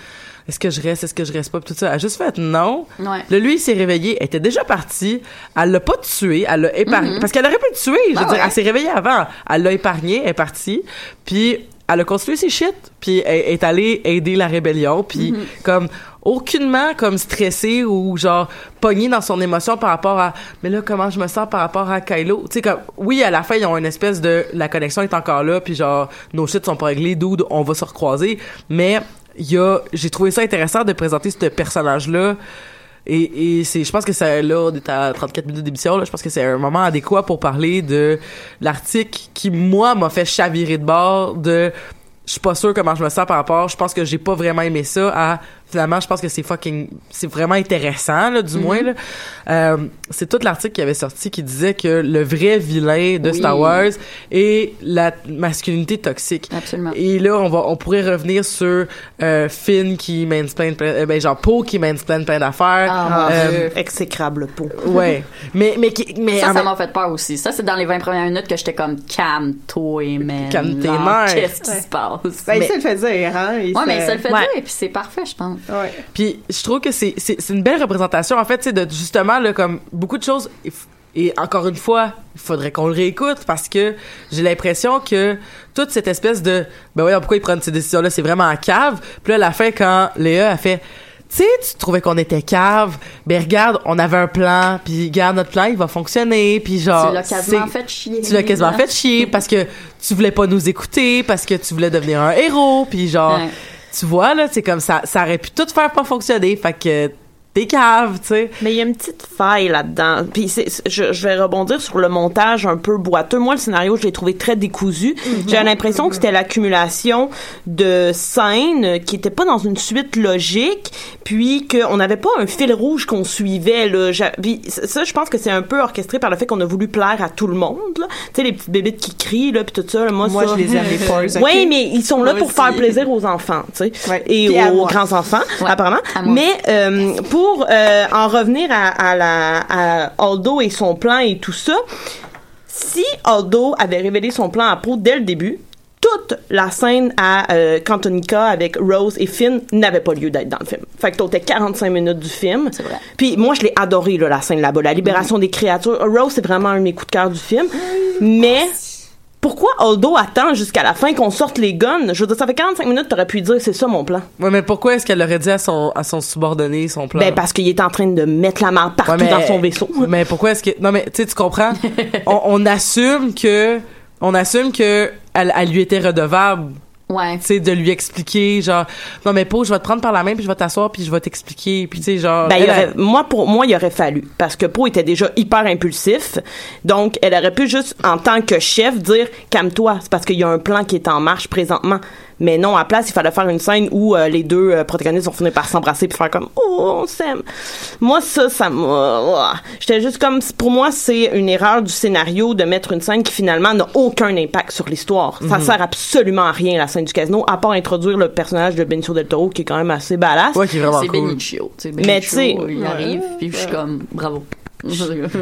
est-ce que je reste, est-ce que je reste pas, puis tout ça. Elle a juste fait non. Ouais. Là, lui, il s'est réveillé, elle était déjà partie, elle l'a pas tué, elle l'a épargné. Mhm. Parce qu'elle aurait pu le tuer, je veux Ah dire, elle s'est réveillée avant. Elle l'a épargné, elle est partie, puis elle a continué ses shit, puis elle est allée aider la rébellion, puis Mhm. comme aucunement comme stressée ou genre pognée dans son émotion par rapport à mais là comment je me sens par rapport à Kylo? Tu sais comme oui à la fin ils ont une espèce de la connexion est encore là puis genre nos shit sont pas réglés dude on va se recroiser. Mais y a j'ai trouvé ça intéressant de présenter ce personnage là et, et c'est je pense que c'est là on est à 34 minutes d'émission là je pense que c'est un moment adéquat pour parler de l'article qui moi m'a fait chavirer de bord de je suis pas sûr comment je me sens par rapport je pense que j'ai pas vraiment aimé ça à finalement, je pense que c'est fucking, c'est vraiment intéressant, là, du moins, là. Euh, c'est tout l'article qui avait sorti qui disait que le vrai vilain de Oui. Star Wars est la masculinité toxique. Absolument. Et là, on va, on pourrait revenir sur euh, Finn qui mansplain, plein- euh, ben genre Poe qui mansplain plein d'affaires. Ah, Euh. Exécrable peau. ouais, mais mais qui- mais Ça, en ça m'a fait peur aussi. Ça, c'est dans les 20 premières minutes que j'étais comme calme-toi, man. Calme tes mères. Qu'est-ce qui Ouais. se passe? Ben, Mais- ça le fait dire, hein. il ouais, se- mais ça le fait Ouais. dire, et puis c'est parfait, je pense. Ouais. Puis je trouve que c'est c'est c'est une belle représentation en fait, sais de justement là comme beaucoup de choses et encore une fois, il faudrait qu'on le réécoute parce que j'ai l'impression que toute cette espèce de ben voyons pourquoi ils prennent ces décisions là, c'est vraiment en cave. Puis là à la fin quand Léa a fait tu sais, tu trouvais qu'on était cave, ben regarde, on avait un plan, puis regarde notre plan, il va fonctionner, puis genre tu l'as quasiment c'est- fait chier. tu l'as quasiment fait chier parce que tu voulais pas nous écouter, parce que tu voulais devenir un héros, puis genre Ouais. Tu vois là c'est comme ça ça aurait pu tout faire pas fonctionner fait que t'es cave tu sais Mais il y a une petite faille là-dedans. Puis c'est, c'est- je, je vais rebondir sur le montage un peu boiteux. Moi, le scénario, je l'ai trouvé très décousu. J'ai l'impression que c'était l'accumulation de scènes qui étaient pas dans une suite logique, puis qu'on n'avait pas un fil rouge qu'on suivait. Là. Puis ça, je pense que c'est un peu orchestré par le fait qu'on a voulu plaire à tout le monde. Tu sais, les petites bébites qui crient, là, puis tout ça. là, moi, Moi, ça- je les aime, les oui, mais ils sont là pour aussi. faire plaisir aux enfants, tu sais, Ouais. et Puis aux moi. grands enfants, Ouais. apparemment. À. Mais euh, pour euh, en revenir à, à la à Aldo et son plan et tout ça, si Aldo avait révélé son plan à Poe dès le début, toute la scène à euh, Cantonica avec Rose et Finn n'avait pas lieu d'être dans le film. Fait que t'as 45 minutes du film. C'est vrai. Puis moi, je l'ai adoré, là, la scène là-bas. La libération des créatures. Rose, c'est vraiment un de mes coups de cœur du film. Mais pourquoi Aldo attend jusqu'à la fin qu'on sorte les guns? Je veux dire, ça fait 45 minutes, t'aurais pu dire, c'est ça mon plan. ouais mais pourquoi est-ce qu'elle aurait dit à son à son subordonné son plan? Ben, parce qu'il est en train de mettre la main partout Ouais, mais- dans son vaisseau. mais pourquoi est-ce que non mais tu sais tu comprends? On, on assume que on assume que elle, elle lui était redevable Ouais. tu sais de lui expliquer genre non mais Pau je vais te prendre par la main puis je vais t'asseoir puis je vais t'expliquer puis tu sais genre Ben, il elle, aurait- elle- moi, pour moi, il aurait fallu. Parce que Poe était déjà hyper impulsif. Donc, elle aurait pu juste, en tant que chef, dire, calme-toi. C'est parce qu'il y a un plan qui est en marche présentement. Mais non, à la place, il fallait faire une scène où euh, les deux euh, protagonistes vont finir par s'embrasser puis faire comme, oh, on s'aime. Moi, ça, ça m'a, j'étais juste comme, pour moi, c'est une erreur du scénario de mettre une scène qui finalement n'a aucun impact sur l'histoire. Ça sert absolument à rien, la scène du casino, à part introduire le personnage de Benicio del Toro, qui est quand même assez badass. ouais qui est vraiment C'est cool Benicio. sais, Mais Benicio, tu sais- il arrive, puis je suis comme, bravo.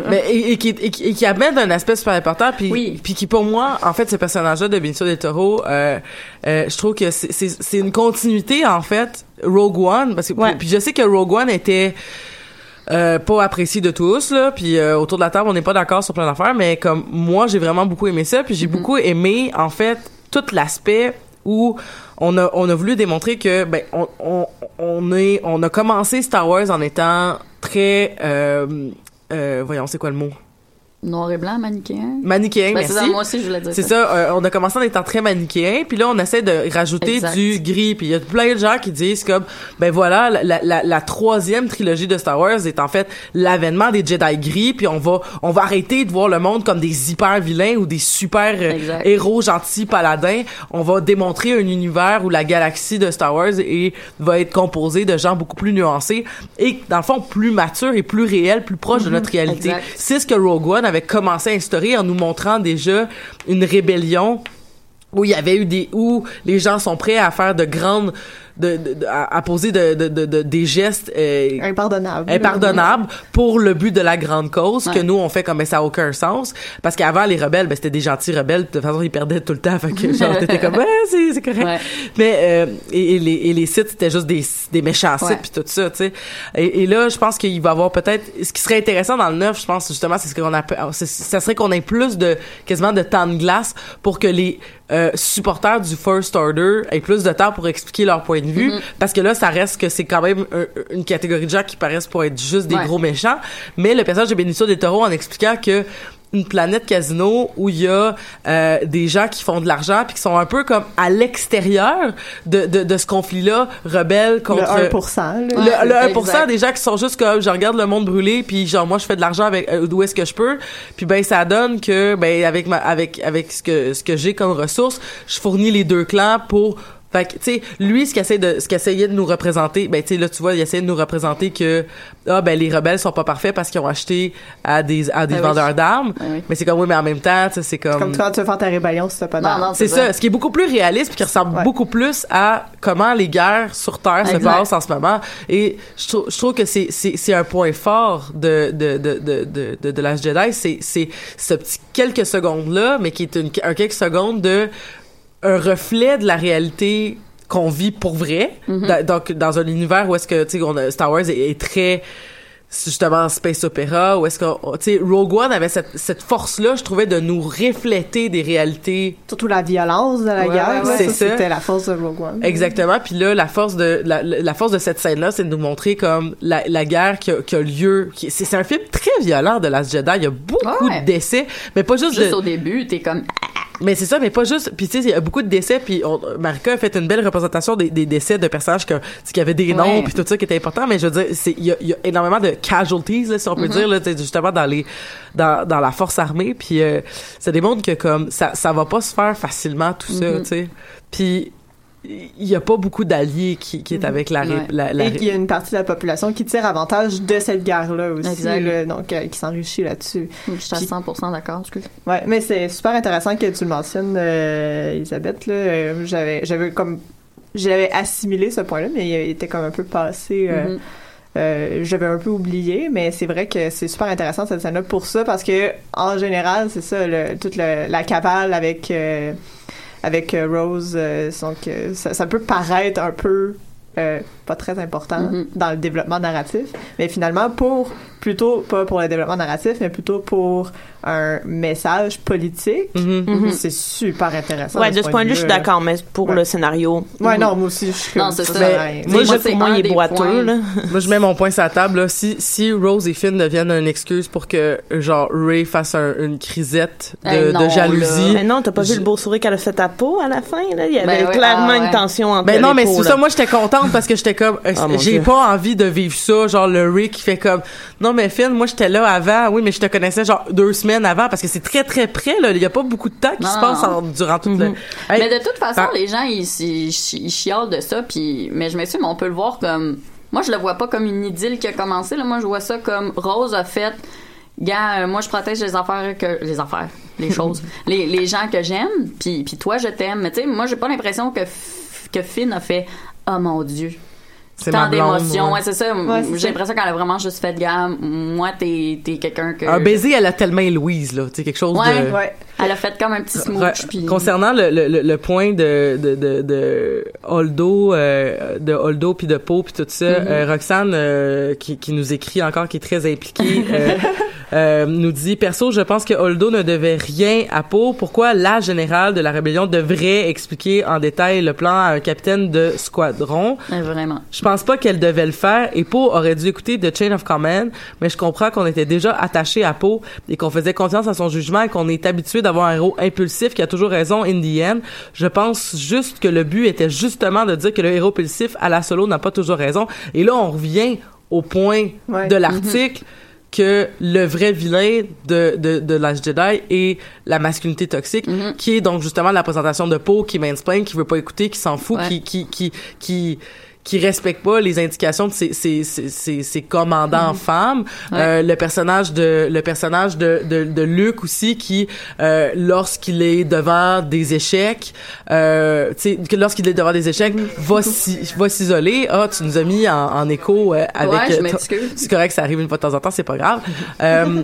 Mais et, et qui et qui, et qui amène un aspect super important puis Oui. puis qui pour moi en fait ce personnage là de Benicio del Toro euh, euh, je trouve que c'est une continuité en fait Rogue One parce que Ouais. puis je sais que Rogue One était euh, pas apprécié de tous là puis euh, autour de la table on n'est pas d'accord sur plein d'affaires mais comme moi j'ai vraiment beaucoup aimé ça puis j'ai beaucoup aimé en fait tout l'aspect où on a on a voulu démontrer que ben on on on est on a commencé Star Wars en étant très euh, voyons c'est quoi le mot? Noir et blanc, manichéen. manichéen Ben, c'est merci ça, moi aussi, je voulais dire c'est ça, euh, on a commencé en étant très manichéen, puis là on essaie de rajouter Exact. du gris, puis il y a plein de gens qui disent comme ben voilà, la, la, la troisième trilogie de Star Wars est en fait l'avènement des Jedi gris, puis on va on va arrêter de voir le monde comme des hyper vilains ou des super euh, héros gentils paladins, on va démontrer un univers où la galaxie de Star Wars est va être composée de gens beaucoup plus nuancés et dans le fond plus matures et plus réels, plus proches de notre réalité. Exact. C'est ce que Rogue One avait commencé à instaurer en nous montrant déjà une rébellion où il y avait eu des où les gens sont prêts à faire de grandes de, de- à, à poser de, de, de- de- des gestes euh, Impardonnable. impardonnables pour le but de la grande cause que nous on fait comme mais ça a aucun sens. Parce qu'avant les rebelles ben c'était des gentils rebelles de toute façon ils perdaient tout le temps. Fait que genre t'étais comme ouais c'est c'est correct. Ouais. mais euh, et, et les et les sites c'était juste des des méchants sites puis tout ça tu sais. Et, et là je pense qu'il va y avoir peut-être ce qui serait intéressant dans le neuf je pense justement c'est ce qu'on appelle c'est- ça serait qu'on ait plus de quasiment de temps de glace pour que les euh, supporters du First Order aient plus de temps pour expliquer leur point point de vue, Mhm. parce que là, ça reste que c'est quand même un- une catégorie de gens qui paraissent pour être juste des Ouais. gros méchants. Mais le personnage de Benicio del Toro en expliquant que une planète casino où il y a euh, des gens qui font de l'argent puis qui sont un peu comme à l'extérieur de, de, de ce conflit-là, rebelles Le contre 1%, là. le, le 1% exact. des gens qui sont juste comme je regarde le monde brûler puis genre moi je fais de l'argent avec euh, d'où est-ce que je peux puis ben ça donne que ben avec ma avec avec ce que ce que j'ai comme ressources je fournis les deux clans pour fait que, tu sais, lui, ce qu'il essaie de, ce qu'il essayait de nous représenter, ben, tu sais, là, tu vois, il essayait de nous représenter que, ah, ben, les rebelles sont pas parfaits parce qu'ils ont acheté à des, à des Ben oui. vendeurs d'armes. Ben oui. Mais c'est comme, oui, mais en même temps, tu sais, c'est comme, Comme quand tu veux faire ta rébellion si t'as pas Non, d'armes. non, c'est c'est ça. Ce qui est beaucoup plus réaliste puis qui ressemble Ouais. beaucoup plus à comment les guerres sur Terre se passent en ce moment. Et je trouve, je trouve que c'est, c'est, c'est un point fort de, de, de, de, de, de, de Last Jedi. C'est, c'est ce petit quelques secondes-là, mais qui est une, un quelques secondes de un reflet de la réalité qu'on vit pour vrai. Da- donc, dans un univers où est-ce que, tu sais, Star Wars est, est très justement space opéra où est-ce que tu sais Rogue One avait cette, cette force là je trouvais de nous refléter des réalités Surtout la violence de la Ouais, guerre. ouais, là, ouais. C'est ça. C'était la force de Rogue One. Exactement. Puis là, la force de la, la force de cette scène-là, c'est de nous montrer comme la, la guerre qui a, qui a lieu. C'est c'est un film très violent de Last Jedi. Il y a beaucoup Ouais. de décès, mais pas juste, Juste de. au début, t'es comme, Mais c'est ça, mais pas juste. Puis tu sais, il y a beaucoup de décès. Puis on- Marika a fait une belle représentation des, des décès de personnages que, qui avaient des noms Ouais. puis tout ça qui était important. Mais je veux dire, il y a, il y a énormément de casualties là, si on peut Mm-hmm. dire là, justement dans les dans, dans la force armée. Puis euh, ça démontre que comme ça ça va pas se faire facilement tout ça, Mm-hmm. tu sais. Puis il y a pas beaucoup d'alliés qui, qui est avec la, Ouais. la, la Et qu'il y a une partie de la population qui tire avantage de cette guerre-là aussi, là, donc euh, qui s'enrichit là-dessus. je suis à Puis- 100% d'accord. Ouais, mais c'est super intéressant que tu le mentionnes, euh, Elisabeth. Là, Euh, j'avais, j'avais comme, j'avais assimilé ce point-là, mais il était comme un peu passé. euh, Mhm. euh, j'avais un peu oublié, mais c'est vrai que c'est super intéressant cette scène-là pour ça parce que en général, c'est ça, le, toute le- la cavale avec euh, avec euh, Rose, euh, donc euh, ça, ça peut paraître un peu euh, pas très important Mhm. dans le développement narratif, mais finalement pour plutôt pas pour le développement narratif, mais plutôt pour un message politique. Mhm. Mhm. C'est super intéressant. Ouais, de ce point de vue, je suis d'accord, mais pour Ouais. le scénario. Ouais, non, moi aussi, je suis Non, c'est ça. à Mais moi, Moi, je- pour moi, il est boiteux, là. Moi, je mets mon point sur la table. Là. Si, si Rose et Finn deviennent une excuse pour que, genre, Ray fasse un- une crisette de, Hey, non, de jalousie. Mais non, t'as pas Je- vu le beau sourire qu'elle a fait à peau à la fin, là? Il y avait Ben clairement ah une tension entre Ben non, les mais peaux, c'est ça. Moi, j'étais contente parce que j'étais comme, euh, Ah, j'ai pas envie de vivre ça. Genre, le Ray qui fait comme, non, mais Finn, moi, j'étais là avant. Oui, mais je te connaissais, genre, deux semaines avant parce que c'est très, très près, là. Il y a pas beaucoup de temps qui Non, se passe en- durant toute le... Mhm. Hey, Mais de toute façon, Ah. les gens, ils, ils, ils chialent de ça, puis mais je m'excuse, mais on peut le voir comme... Moi, je le vois pas comme une idylle qui a commencé. Là. Moi, je vois ça comme Rose a fait... Gars, euh, moi, je protège les affaires que... Les affaires, les choses. les, les gens que j'aime, puis, puis toi, je t'aime. Mais tu sais, moi, j'ai pas l'impression que, que Finn a fait... Oh mon Dieu, tant d'émotions. ouais. Ouais, c'est ça. Ouais, J'ai l'impression qu'elle a vraiment juste fait gars. Moi, t'es t'es quelqu'un que. Un baiser, elle a tellement Louise, là. Tu sais, quelque chose Ouais. de... Ouais. Elle a fait comme un petit smooch. Puis- Concernant le, le, le- point de de de, de Holdo, euh, de Holdo puis de Poe puis tout ça, Mm-hmm. euh, Roxane euh, qui, qui nous écrit encore, qui est très impliquée, euh, euh, nous dit perso, je pense que Holdo ne devait rien à Poe. Pourquoi la générale de la rébellion devrait expliquer en détail le plan à un capitaine de squadron? Vraiment. je pense pas qu'elle devait le faire et Poe aurait dû écouter The Chain of Command, mais je comprends qu'on était déjà attaché à Poe et qu'on faisait confiance à son jugement et qu'on est habitué d'avoir un héros impulsif qui a toujours raison in the end. Je pense juste que le but était justement de dire que le héros impulsif à la solo n'a pas toujours raison. Et là, on revient au point Ouais. de l'article que le vrai vilain de, de, de Last Jedi est la masculinité toxique, qui est donc justement la présentation de Poe qui mansplain, qui veut pas écouter, qui s'en fout, Ouais. qui, qui, qui, qui, qui respecte pas les indications de ses, ses, ses, ses, commandants femmes. Ouais. Euh, le personnage de le personnage de, de, de Luke aussi qui euh, lorsqu'il est devant des échecs, euh, tu sais que lorsqu'il est devant des échecs, va s'i- va s'isoler. Ah, tu nous as mis en, en écho euh, avec Ouais, euh, c'est correct, ça arrive une fois de temps en temps, c'est pas grave. Euh,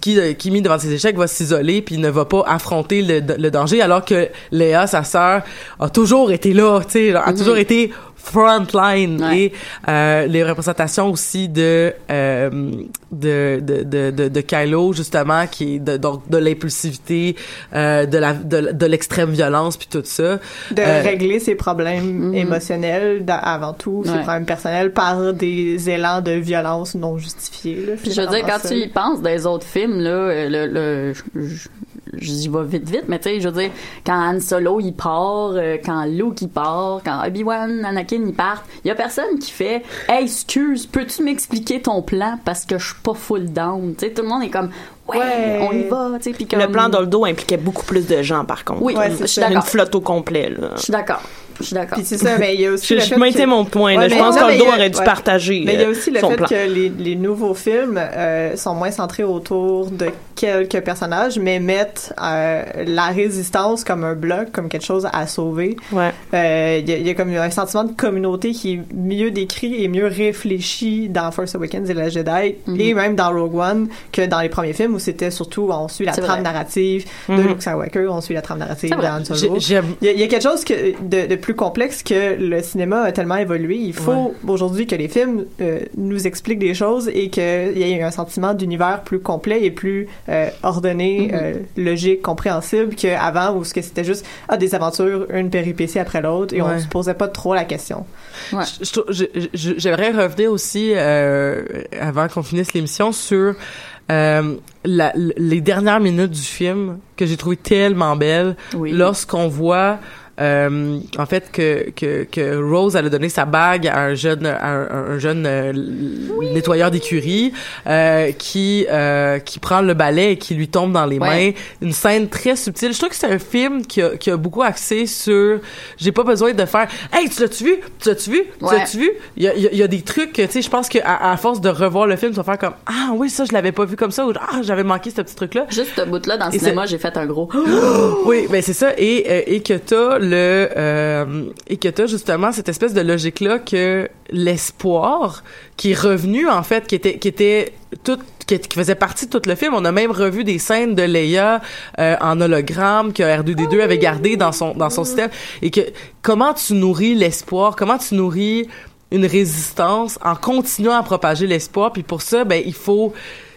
qui, qui mis devant ses échecs va s'isoler puis ne va pas affronter le, le danger alors que Léa, sa sœur, a toujours été là, tu sais, a toujours été frontline Ouais. et euh, les représentations aussi de euh, de, de, de, de, de Kylo justement qui est de, donc de l'impulsivité euh, de la de, de l'extrême violence puis tout ça de Euh, régler ses problèmes Mhm. émotionnels avant tout, ses Ouais. problèmes personnels par des élans de violence non justifiés. Là, Puis je veux dire, quand ça. tu y penses des autres films, là, euh, le, le, j'y vais vite, vite, mais tu sais, je veux dire, quand Han Solo, il part, euh, quand Luke, il part, quand Obi-Wan, Anakin, ils partent, il y a personne qui fait « Hey, excuse, peux-tu m'expliquer ton plan parce que je suis pas full down? » Tu sais, tout le monde est comme « Ouais, Ouais. on y va, tu sais, puis comme... Le plan Doldo impliquait beaucoup plus de gens, par contre. Oui, Ouais, je suis. Une flotte au complet, là. Je suis d'accord. Je suis d'accord. Puis c'est ça, mais il y a aussi Je, le je fait maintiens que- mon point, là. Ouais, Je mais pense y a- aurait dû ouais. partager Mais il y a euh, aussi le fait plan. que les, les nouveaux films euh, sont moins centrés autour de quelques personnages, mais mettent euh, la résistance comme un bloc, comme quelque chose à sauver. Ouais. Euh, Il y, a- il y a comme un sentiment de communauté qui est mieux décrit et mieux réfléchi dans Force Awakens et la Jedi, Mhm. et même dans Rogue One, que dans les premiers films où c'était surtout on suit la trame narrative de Mhm. Luke Skywalker, on suit la trame narrative C'est de vrai. Han J'ai- Solo. j'aime Il y, y a quelque chose que, de, de plus complexe que le cinéma a tellement évolué. Il faut aujourd'hui que les films euh, nous expliquent des choses et qu'il y ait un sentiment d'univers plus complet et plus euh, ordonné, Mhm. euh, logique, compréhensible qu'avant où ce que c'était juste ah, des aventures, une péripétie après l'autre et on Ouais. se posait pas trop la question. Ouais. J'aimerais revenir aussi, euh, avant qu'on finisse l'émission, sur euh, la- les dernières minutes du film que j'ai trouvé tellement belles Oui. lorsqu'on voit euh, en fait que, que, que Rose elle a donné sa bague à un jeune à un, un jeune euh, nettoyeur d'écurie euh, qui euh, qui prend le balai et qui lui tombe dans les Ouais. mains. Une scène très subtile. Je trouve que c'est un film qui a, qui a beaucoup axé sur j'ai pas besoin de faire hey tu l'as-tu vu? Tu l'as-tu vu? Tu Ouais. l'as-tu vu? Il y a, il y a- y a des trucs tu sais je pense que à, force de revoir le film tu vas faire comme ah oui ça je l'avais pas vu comme ça ou ah j'avais manqué ce petit truc là Juste ce bout-là, dans le cinéma, j'ai fait un gros... oui, ben c'est ça. Et et que t'as le euh, et que t'as justement cette espèce de logique là que l'espoir qui est revenu en fait qui était qui était tout qui, qui faisait partie de tout le film. On a même revu des scènes de Leia euh, en hologramme que R2D2 avait gardé dans son dans son système et que comment tu nourris l'espoir, comment tu nourris une résistance en continuant à propager l'espoir? Puis pour ça ben il faut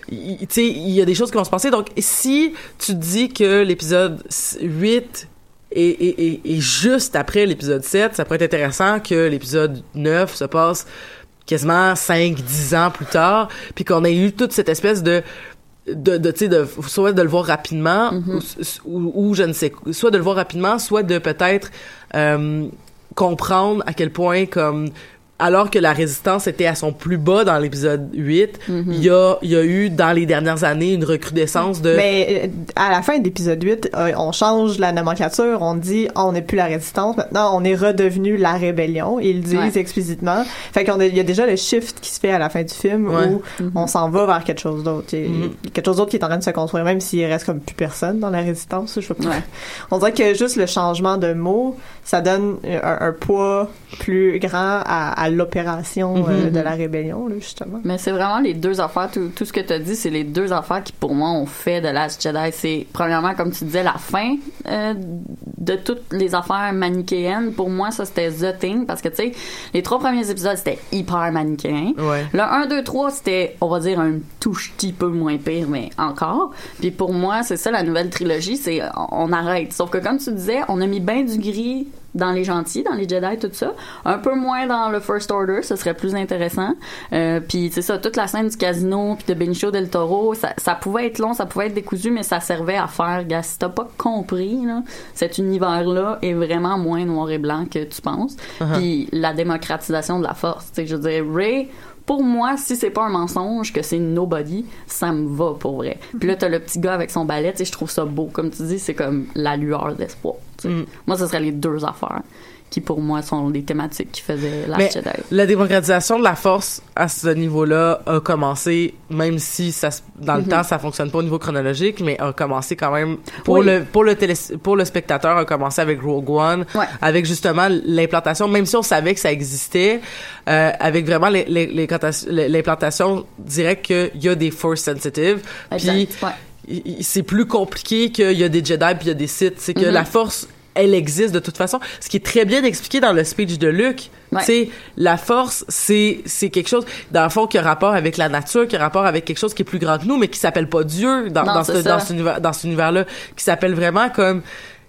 il- tu sais, il y a des choses qui vont se passer. Donc, si tu dis que l'épisode 8 est, est, est, est juste après l'épisode 7, ça pourrait être intéressant que l'épisode 9 se passe quasiment 5-10 ans plus tard, puis qu'on ait eu toute cette espèce de de, de tu sais de soit de le voir rapidement ou, ou, ou je ne sais soit de le voir rapidement soit de peut-être euh, comprendre à quel point comme alors que la résistance était à son plus bas dans l'épisode 8, il y a il y a eu dans les dernières années une recrudescence de Mais euh, à la fin de l'épisode 8, euh, on change la nomenclature, on dit oh, on n'est plus la résistance, maintenant on est redevenu la rébellion. Ils le disent Ouais. explicitement. Fait qu'on a- il y a déjà le shift qui se fait à la fin du film Ouais. où on s'en va vers quelque chose d'autre. Mhm. y a quelque chose d'autre qui est en train de se construire, même s'il reste comme plus personne dans la résistance. Je sais pas. Ouais. On dirait que juste le changement de mot, ça donne un, un poids plus grand à, à l'opération euh, Mhm. de la rébellion, là, justement. Mais c'est vraiment les deux affaires. Tout, tout ce que tu as dit, c'est les deux affaires qui, pour moi, ont fait de Last Jedi. C'est, premièrement, comme tu disais, la fin euh, de toutes les affaires manichéennes. Pour moi, ça, c'était The Thing. Parce que, tu sais, les trois premiers épisodes, c'était hyper manichéen. ouais. Le 1, 2, 3, c'était, on va dire, un touche petit peu moins pire, mais encore. Puis pour moi, c'est ça la nouvelle trilogie, c'est on arrête. Sauf que comme tu disais, on a mis bien du gris dans les gentils, dans les Jedi, tout ça. Un peu moins dans le First Order, ce serait plus intéressant. Euh, puis c'est ça, toute la scène du casino, puis de Benicio del Toro, ça, ça pouvait être long, ça pouvait être décousu, mais ça servait à faire, gars, si t'as pas compris, là, cet univers-là est vraiment moins noir et blanc que tu penses. Puis la démocratisation de la force, tu sais, je veux dire, Ray, pour moi, si c'est pas un mensonge, que c'est nobody, ça me va pour vrai. Puis là, t'as le petit gars avec son balai, tu sais, je trouve ça beau. Comme tu dis, c'est comme la lueur d'espoir. Mm. Moi, ce serait les deux affaires qui, pour moi, sont les thématiques qui faisaient la Jedi. la démocratisation de la force à ce niveau-là a commencé, même si ça, dans le Mhm. temps ça fonctionne pas au niveau chronologique, mais a commencé quand même pour Oui. le pour le télé, pour le spectateur a commencé avec Rogue One, Ouais. avec justement l'implantation, même si on savait que ça existait, euh, avec vraiment l'implantation directe qu'il y a des force sensitive, puis ouais. c'est plus compliqué qu'il y a des Jedi puis il y a des Sith. C'est que Mhm. la force elle existe de toute façon. Ce qui est très bien expliqué dans le speech de Luc. Ouais. La force, c'est c'est quelque chose dans le fond qui a rapport avec la nature, qui a rapport avec quelque chose qui est plus grand que nous, mais qui s'appelle pas Dieu dans, Non, dans, ce, dans, cet univers, dans cet univers-là, qui s'appelle vraiment comme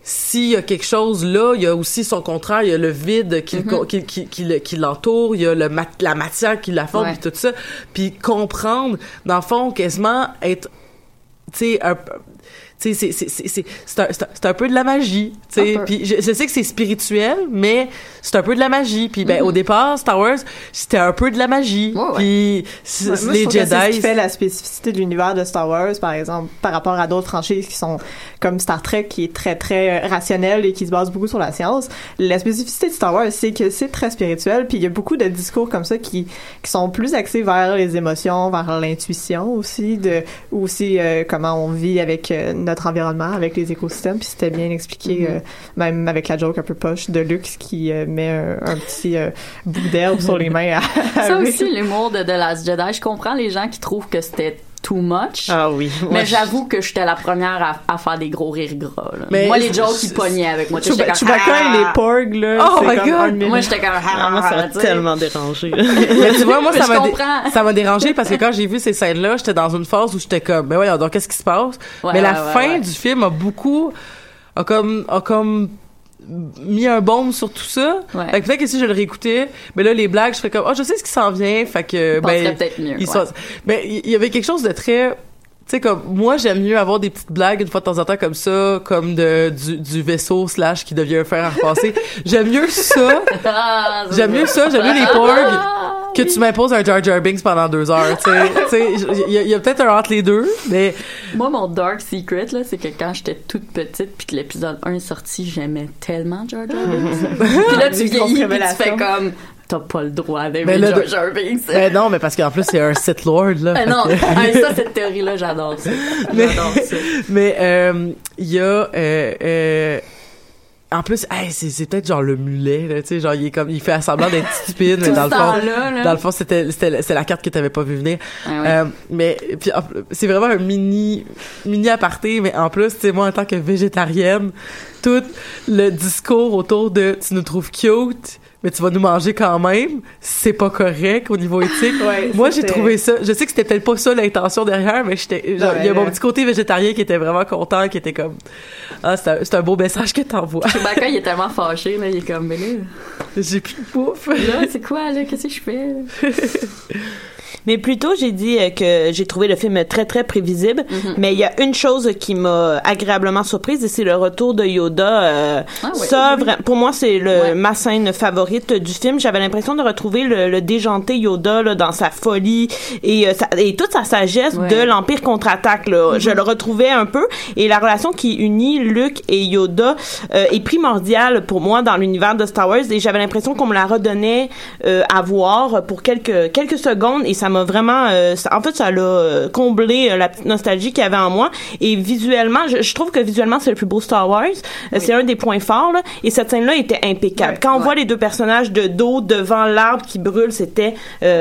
s'il y a quelque chose là, il y a aussi son contraire, il y a le vide qui, Mm-hmm. qui, qui, qui, le- qui l'entoure, il y a le mat- la matière qui la forme, puis tout ça. Puis comprendre, dans le fond, quasiment être, tu sais, tu sais, c'est c'est c'est c'est c'est un, peu de la magie, tu sais. Puis je, je sais que c'est spirituel, mais c'est un peu de la magie. Puis ben au départ, Star Wars, c'était un peu de la magie. Mm-hmm. Ouais. Puis Ouais, moi, les je trouve que C'est ce qui Jedi, fait la spécificité de l'univers de Star Wars, par exemple, par rapport à d'autres franchises qui sont comme Star Trek, qui est très, très euh, rationnel et qui se base beaucoup sur la science. La spécificité de Star Wars, c'est que c'est très spirituel, puis il y a beaucoup de discours comme ça qui, qui sont plus axés vers les émotions, vers l'intuition aussi, de, aussi euh, comment on vit avec euh, notre environnement, avec les écosystèmes, puis c'était bien expliqué, euh, même avec la joke un peu poche de Luxe qui euh, met un, un petit euh, bout d'herbe sur les mains à, à Ça aussi, l'humour de The Last Jedi, je comprends les gens qui trouvent que c'était too much. Ah oui. Mais Ouais. j'avoue que j'étais la première à, à faire des gros rires gras. là. Mais moi, les jokes, ils pognaient avec moi. Tu sais, Chewba- j'étais comme, Chewbacca Ah! et les porgs, là. Oh my God! Moi, j'étais comme... Ah, moi, ça m'a tellement dérangé. Mais tu vois, moi, Mais ça m'a dé- comprends. ça m'a dérangé parce que quand j'ai vu ces scènes-là, j'étais dans une phase où j'étais comme, ben voyons donc, qu'est-ce qui se passe? Ouais, mais la ouais, fin du film a beaucoup, a comme, a comme mis un baume sur tout ça. Ouais. Fait que peut-être que si je le réécoutais, mais là, les blagues, je ferais comme, oh, je sais ce qui s'en vient, fait que, ben, peut-être mieux, il ouais. se- ben, il y avait quelque chose de très, tu sais, comme, moi, j'aime mieux avoir des petites blagues une fois de temps en temps comme ça, comme de, du, du vaisseau slash qui devient un fer à repasser. j'aime mieux ça. Ah, J'aime mieux ça, j'aime mieux les porgs que tu m'imposes un Jar Jar Binks pendant deux heures, tu sais. Il y a, peut-être un entre les deux, mais Moi, mon dark secret, là, c'est que quand j'étais toute petite puis que l'épisode 1 est sorti, j'aimais tellement Jar Jar Binks. puis là, tu vieillis puis tu fais comme... T'as pas le droit d'aimer là, Jar Jar Binks. ben non, mais parce qu'en plus c'est un Sith Lord là. Fait non, que- ah, ça, cette théorie-là, j'adore ça. Mais- J'adore ça. mais euh, il y a euh, euh, en plus, hey, c'est peut-être genre le mulet, tu sais, genre il est comme il fait semblant d'être stupide, mais dans le fond, là. dans le fond c'était c'est la carte que t'avais pas vu venir. Ah. Euh, mais puis c'est vraiment un mini mini aparté, mais en plus, tu sais moi en tant que végétarienne, tout le discours autour de tu nous trouves cute. Mais tu vas nous manger quand même, c'est pas correct au niveau éthique. Ouais, Moi, j'ai trouvé ça. Je sais que c'était peut-être pas ça l'intention derrière, mais j'étais. Il y a mon petit côté végétarien qui était vraiment content, qui était comme. Ah, c'est un, beau message que t'envoies. Chewbacca, il est tellement fâché, là, il est comme, mais là, J'ai plus de bouffe. là, c'est quoi, là, qu'est-ce que je fais? Mais plutôt, j'ai dit euh, que j'ai trouvé le film très, très prévisible. Mhm. Mais il y a une chose qui m'a agréablement surprise et c'est le retour de Yoda. Euh, Ah ouais. ça, pour moi, c'est le Ouais. ma scène favorite du film. J'avais l'impression de retrouver le, le déjanté Yoda là, dans sa folie et, euh, sa- et toute sa sagesse Ouais. de l'Empire contre-attaque. là. Je le retrouvais un peu. Et la relation qui unit Luke et Yoda euh, est primordiale pour moi dans l'univers de Star Wars. Et j'avais l'impression qu'on me la redonnait euh, à voir pour quelques quelques secondes et ça m'a vraiment euh, ça- en fait ça l'a euh, comblé euh, la petite nostalgie qu'il y avait en moi. Et visuellement je, je trouve que visuellement c'est le plus beau Star Wars. C'est un des points forts là, et cette scène là était impeccable. Quand on voit les deux personnages de dos devant l'arbre qui brûle c'était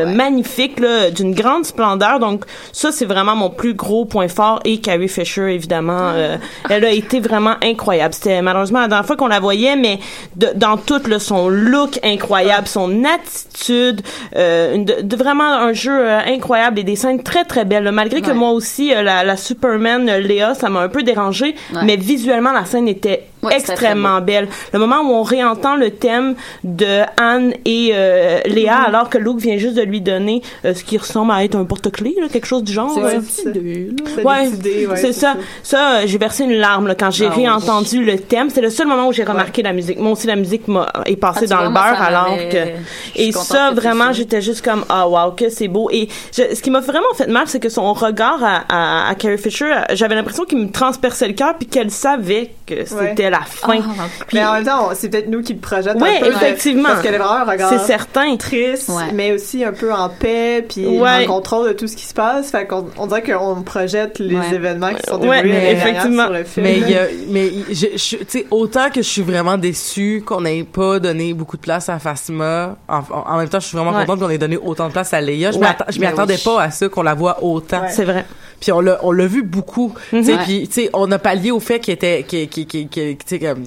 magnifique d'une grande splendeur. Donc ça c'est vraiment mon plus gros point fort. Et Carrie Fisher évidemment euh, elle a été vraiment incroyable. C'était malheureusement la dernière fois qu'on la voyait mais de- dans tout là, son look incroyable son attitude euh, une- de, de vraiment un jeu euh, incroyable et des scènes très très belles là. malgré que moi aussi euh, la, la Superman euh, Léa ça m'a un peu dérangé Ouais. mais visuellement la scène était Ouais, extrêmement belle le moment où on réentend le thème de Anne et euh, Léa Mm-hmm. alors que Luke vient juste de lui donner euh, ce qui ressemble à être un porte-clés là, quelque chose du genre C'est ouais, Ouais, c'est ça. Ça, euh, j'ai versé une larme là, quand j'ai Ah oui. réentendu le thème. C'est le seul moment où j'ai remarqué la musique. Moi aussi, la musique est passée Ah, dans vois, le beurre alors que et ça que vraiment j'étais juste comme ah wow que c'est beau et je- ce qui m'a vraiment fait mal c'est que son regard à, à, à Carrie Fisher j'avais l'impression qu'il me transperçait le cœur puis qu'elle savait que c'était la fin. Ah, Puis- Mais en même temps, c'est peut-être nous qui le Ouais, un peu. effectivement. Parce qu'elle a vraiment un regard c'est certain. triste, Ouais. mais aussi un peu en paix, puis Ouais. en contrôle de tout ce qui se passe. Fait qu'on on dirait qu'on projette les Ouais. événements qui sont Ouais, déroulés effectivement. sur le film. Mais il y a, mais je, je- tu sais, autant que je suis vraiment déçue qu'on n'ait pas donné beaucoup de place à Phasma, en, même temps, je suis vraiment Ouais. contente qu'on ait donné autant de place à Leia. Je ben attendais oui. pas à ça, qu'on la voit autant. C'est vrai. Puis on l'a, on l'a vu beaucoup. Tu sais, puis tu sais, on a pallié au fait qu'il était, qu'il,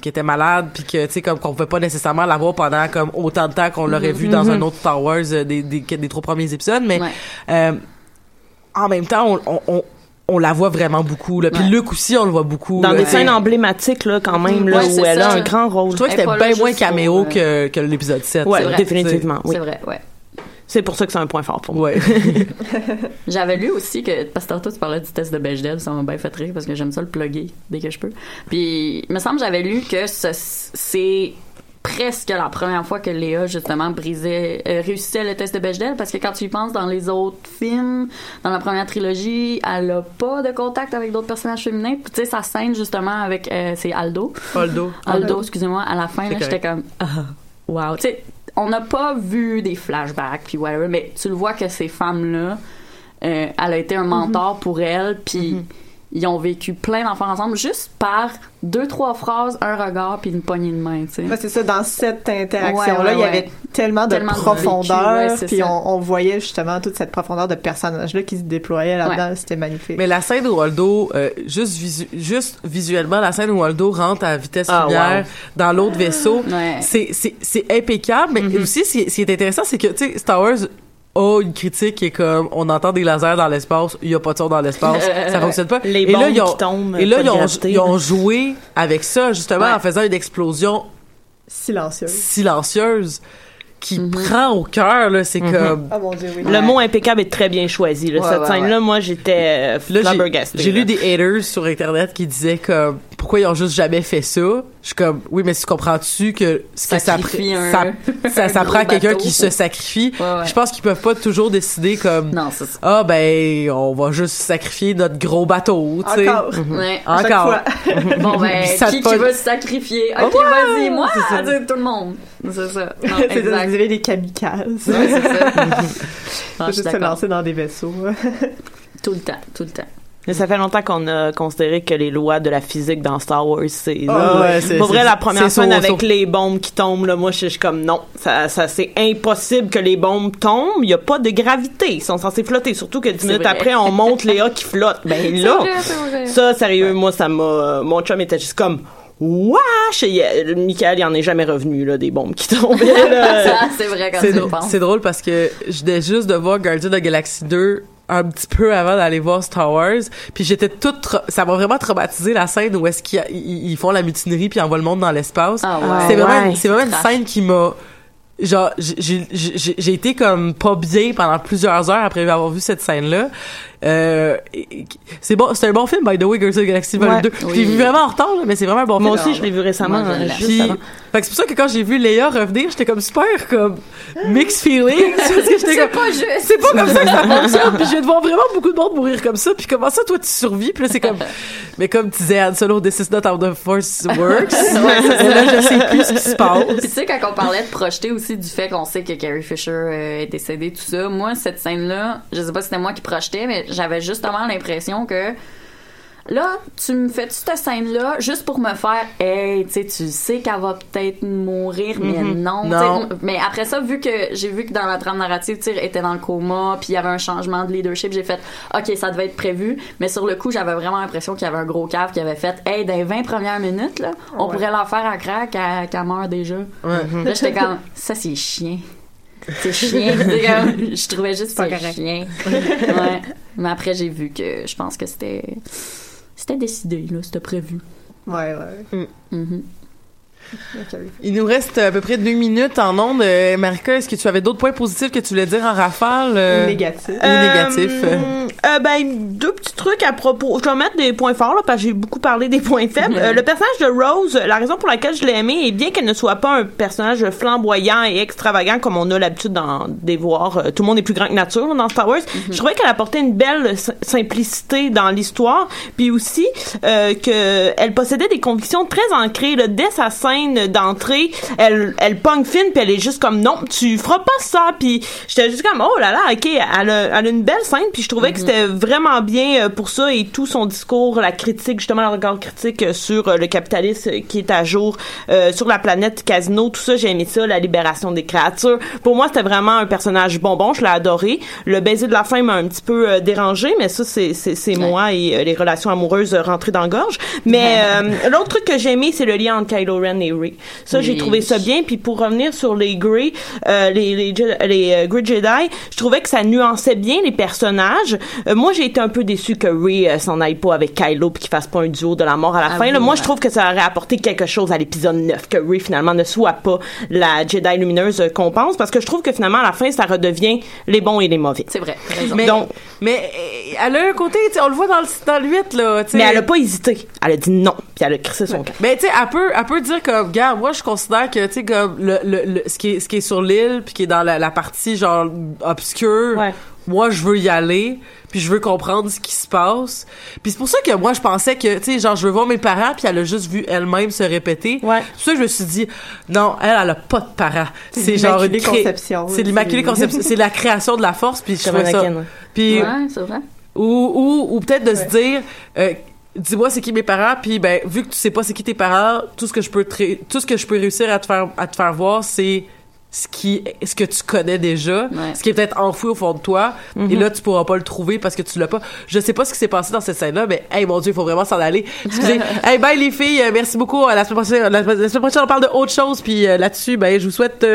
était malade, puis que, tu sais, comme, qu'on pouvait pas nécessairement la voir pendant, comme, autant de temps qu'on l'aurait vu dans un autre Star Wars euh, des, des, des trois premiers épisodes, mais, Ouais. euh, en même temps, on, on, on, on la voit vraiment beaucoup, là. Puis Ouais. Luke aussi, on le voit beaucoup. Dans là, des sais. scènes emblématiques, là, quand même, là, Ouais, où c'est elle a ça. un grand rôle. Je trouvais que c'était bien moins caméo que, que l'épisode 7. Ouais, définitivement, oui. C'est vrai, ouais. C'est pour ça que c'est un point fort pour moi. Ouais. J'avais lu aussi que, parce que tantôt tu parlais du test de Bechdel, ça m'a bien fait rire parce que j'aime ça le plugger dès que je peux. Puis, il me semble que j'avais lu que ce- c'est presque la première fois que Léa, justement, brisait, euh, réussissait le test de Bechdel parce que quand tu y penses dans les autres films, dans la première trilogie, elle a pas de contact avec d'autres personnages féminins. Puis, tu sais, sa scène, justement, avec, euh, c'est Aldo. Aldo. Aldo, excusez-moi, à la fin, j'étais comme, ah, wow. Tu sais, on n'a pas vu des flashbacks, puis whatever, mais tu le vois que ces femmes-là, euh, elle a été un mentor pour elle, puis ils ont vécu plein d'enfants ensemble juste par deux, trois phrases, un regard, puis une poignée de main, tu sais. Ouais, c'est ça, dans cette interaction-là, Ouais, ouais, il y avait tellement de Tellement de profondeur, vécu, ouais, c'est puis on, on voyait justement toute cette profondeur de personnage-là qui se déployait là-dedans, c'était magnifique. Mais la scène où Waldo, euh, juste, visu- juste visuellement, la scène où Waldo rentre à vitesse Ah, lumière dans l'autre vaisseau, Ouais. c'est, impeccable. Mais Mm-hmm. aussi, ce qui est- ce qui est intéressant, c'est que, tu sais, Star Wars a une critique qui est comme, on entend des lasers dans l'espace, il y a pas de son dans l'espace, ça fonctionne pas. Les et là, ils ont, qui tombent, et là, ils ont, ils ont joué avec ça, justement, Ouais. en faisant une explosion Silencieuse. silencieuse qui Mm-hmm. prend au cœur, là. C'est comme, Oh mon dieu, oui. Le mot impeccable est très bien choisi. Là. Ouais, Cette ouais, scène-là, moi, j'étais euh, j'ai- flabbergastée. j'ai là. lu des haters sur internet qui disaient comme pourquoi ils ont juste jamais fait ça? Je suis comme oui mais tu comprends-tu que ce que ça, un- ça, ça, prend quelqu'un qui se sacrifie? Ouais, ouais. Je pense qu'ils peuvent pas toujours décider comme Non, ah ben on va juste sacrifier notre gros bateau, tu sais. Encore. Chaque Encore. fois. Bon, ben, qui, qui veut se sacrifier? Ok, Ouais, vas-y, moi! Tout le monde. C'est ça. Non, exact. Vous avez des kamikazes. Ouais, c'est ça. Suis juste se lancer dans des vaisseaux. Tout le temps, tout le temps. Mais ça fait longtemps qu'on a considéré que les lois de la physique dans Star Wars, c'est... Ah, ouais, c'est- Pour vrai, la première scène so- avec les bombes qui tombent, là, moi, je suis comme, non, ça, ça c'est impossible que les bombes tombent. Il n'y a pas de gravité. Ils sont censés flotter. Surtout que dix C'est minutes vrai. après, on monte Léa qui flotte. Ben là, vrai, ça, sérieux, moi, ça m'a... Mon chum était juste comme... Wesh! Et, euh, Michael, il en est jamais revenu, là, des bombes qui tombaient, là. C'est vrai quand C'est tu le drôle, penses. c'est drôle parce que je venais juste de voir Guardian of the Galaxy 2 un petit peu avant d'aller voir Star Wars puis j'étais toute tra- ça m'a vraiment traumatisé la scène où est-ce qu'ils ils- font la mutinerie puis envoient le monde dans l'espace Ah c'est vraiment ouais. une- c'est vraiment une scène qui m'a genre j'ai- j'ai j'ai j'ai été comme pas bien pendant plusieurs heures après avoir vu cette scène là euh, c'est bon c'est un bon film by the way Guardians of the Galaxy Volume Ouais. 2 je l'ai Oui. vu vraiment en retard là, mais c'est vraiment un bon Moi film aussi, je l'ai vu récemment, Moi, juste puis, avant. fait que c'est pour ça que quand j'ai vu Léa revenir, j'étais comme super comme mixed feelings comme pas juste. c'est pas comme ça que ça fonctionne. Puis je viens de voir vraiment beaucoup de monde mourir comme ça. Puis comment ça, toi, tu survis? Puis là, c'est comme... Mais comme tu disais, Han Solo, this is not how the force works. Et là, je sais plus ce qui se passe. Puis tu sais, quand on parlait de projeter aussi du fait qu'on sait que Carrie Fisher euh, est décédée, tout ça, moi, cette scène-là, je sais pas si c'était moi qui projetais, mais j'avais justement l'impression que là, tu me fais cette scène-là juste pour me faire, hey, tu sais, tu sais qu'elle va peut-être mourir, mais sais, Non. Mais après ça, vu que j'ai vu que dans la trame narrative, tu était dans le coma, puis il y avait un changement de leadership, j'ai fait, ok, ça devait être prévu. Mais sur le coup, j'avais vraiment l'impression qu'il y avait un gros cave qui avait fait, hey, dans les 20 premières minutes, là, on pourrait leur faire à crack qu'elle meurt déjà. Ouais. Là, j'étais comme, ça, c'est chien. C'est chien. Je trouvais juste c'est chien. Ouais. Mais après, j'ai vu que je pense que c'était. C'était décidé, là. C'était prévu. Ouais, ouais. Mhm. Il nous reste à peu près deux minutes en ondes. Euh, Marika, est-ce que tu avais d'autres points positifs que tu voulais dire en rafale? euh, Négatif. Ou négatif. Euh, euh, ben, deux petits trucs à propos. Je vais mettre des points forts, là, parce que j'ai beaucoup parlé des points faibles. Euh, le personnage de Rose, la raison pour laquelle je l'ai aimé est bien qu'elle ne soit pas un personnage flamboyant et extravagant comme on a l'habitude d'en des voir. Euh, tout le monde est plus grand que nature dans Star Wars. Je trouvais qu'elle apportait une belle simplicité dans l'histoire, puis aussi euh, que elle possédait des convictions très ancrées là, dès sa scène scène d'entrée, elle, elle pogne Finn, puis elle est juste comme, non, tu feras pas ça, puis j'étais juste comme, oh là là, ok, elle a, elle a une belle scène, puis je trouvais que c'était vraiment bien euh, pour ça, et tout son discours, la critique, justement, le regard critique euh, sur euh, le capitalisme qui est à jour euh, sur la planète Casino, tout ça, j'ai aimé ça, la libération des créatures. Pour moi, c'était vraiment un personnage bonbon, je l'ai adoré. Le baiser de la fin m'a un petit peu euh, dérangé, mais ça, c'est, moi et euh, les relations amoureuses rentrées dans la gorge. Mais l'autre truc que j'ai aimé, c'est le lien entre Kylo Ren et Rey. Ça, j'ai trouvé ça bien. Puis pour revenir sur les Grey, euh, les les, les euh, Grey Jedi, je trouvais que ça nuançait bien les personnages. Euh, moi, j'ai été un peu déçu que Rey euh, s'en aille pas avec Kylo puis qu'il fasse pas un duo de la mort à la Ah fin. oui, Là, moi, ouais. je trouve que ça aurait apporté quelque chose à l'épisode 9, que Rey finalement ne soit pas la Jedi lumineuse euh, qu'on pense, parce que je trouve que finalement à la fin, ça redevient les bons et les mauvais. C'est vrai. Mais, Donc- mais elle a un côté, tu sais, on le voit dans le, dans le 8, là. Mais elle a pas hésité. Elle a dit non, puis elle a crissé son camp. Mais tu sais, elle peut, elle peut dire comme, gars, moi je considère que tu sais comme le, le, le- ce qui est ce qui est sur l'île puis qui est dans la, la partie genre obscure. Ouais. Moi, je veux y aller, puis je veux comprendre ce qui se passe. Puis c'est pour ça que moi je pensais que tu sais genre je veux voir mes parents puis elle a juste vu elle-même se répéter. Ouais. C'est pour ça que je me suis dit non, elle elle a pas de parents. C'est genre une cré- conception, C'est l'immaculée conception, c'est la création de la force puis je trouvais ça. Puis Ouais, c'est vrai. ou ou, ou peut-être de se dire euh, dis-moi c'est qui mes parents puis ben vu que tu sais pas c'est qui tes parents tout ce que je peux te tout ce que je peux réussir à te faire à te faire voir c'est ce qui ce que tu connais déjà Ouais. ce qui est peut-être enfoui au fond de toi et là tu pourras pas le trouver parce que tu l'as pas. Je sais pas ce qui s'est passé dans cette scène là mais hey mon dieu il faut vraiment s'en aller. Excusez. Hey bye les filles merci beaucoup. La semaine prochaine la, la semaine prochaine on parle de autre chose puis euh, là-dessus ben je vous souhaite euh,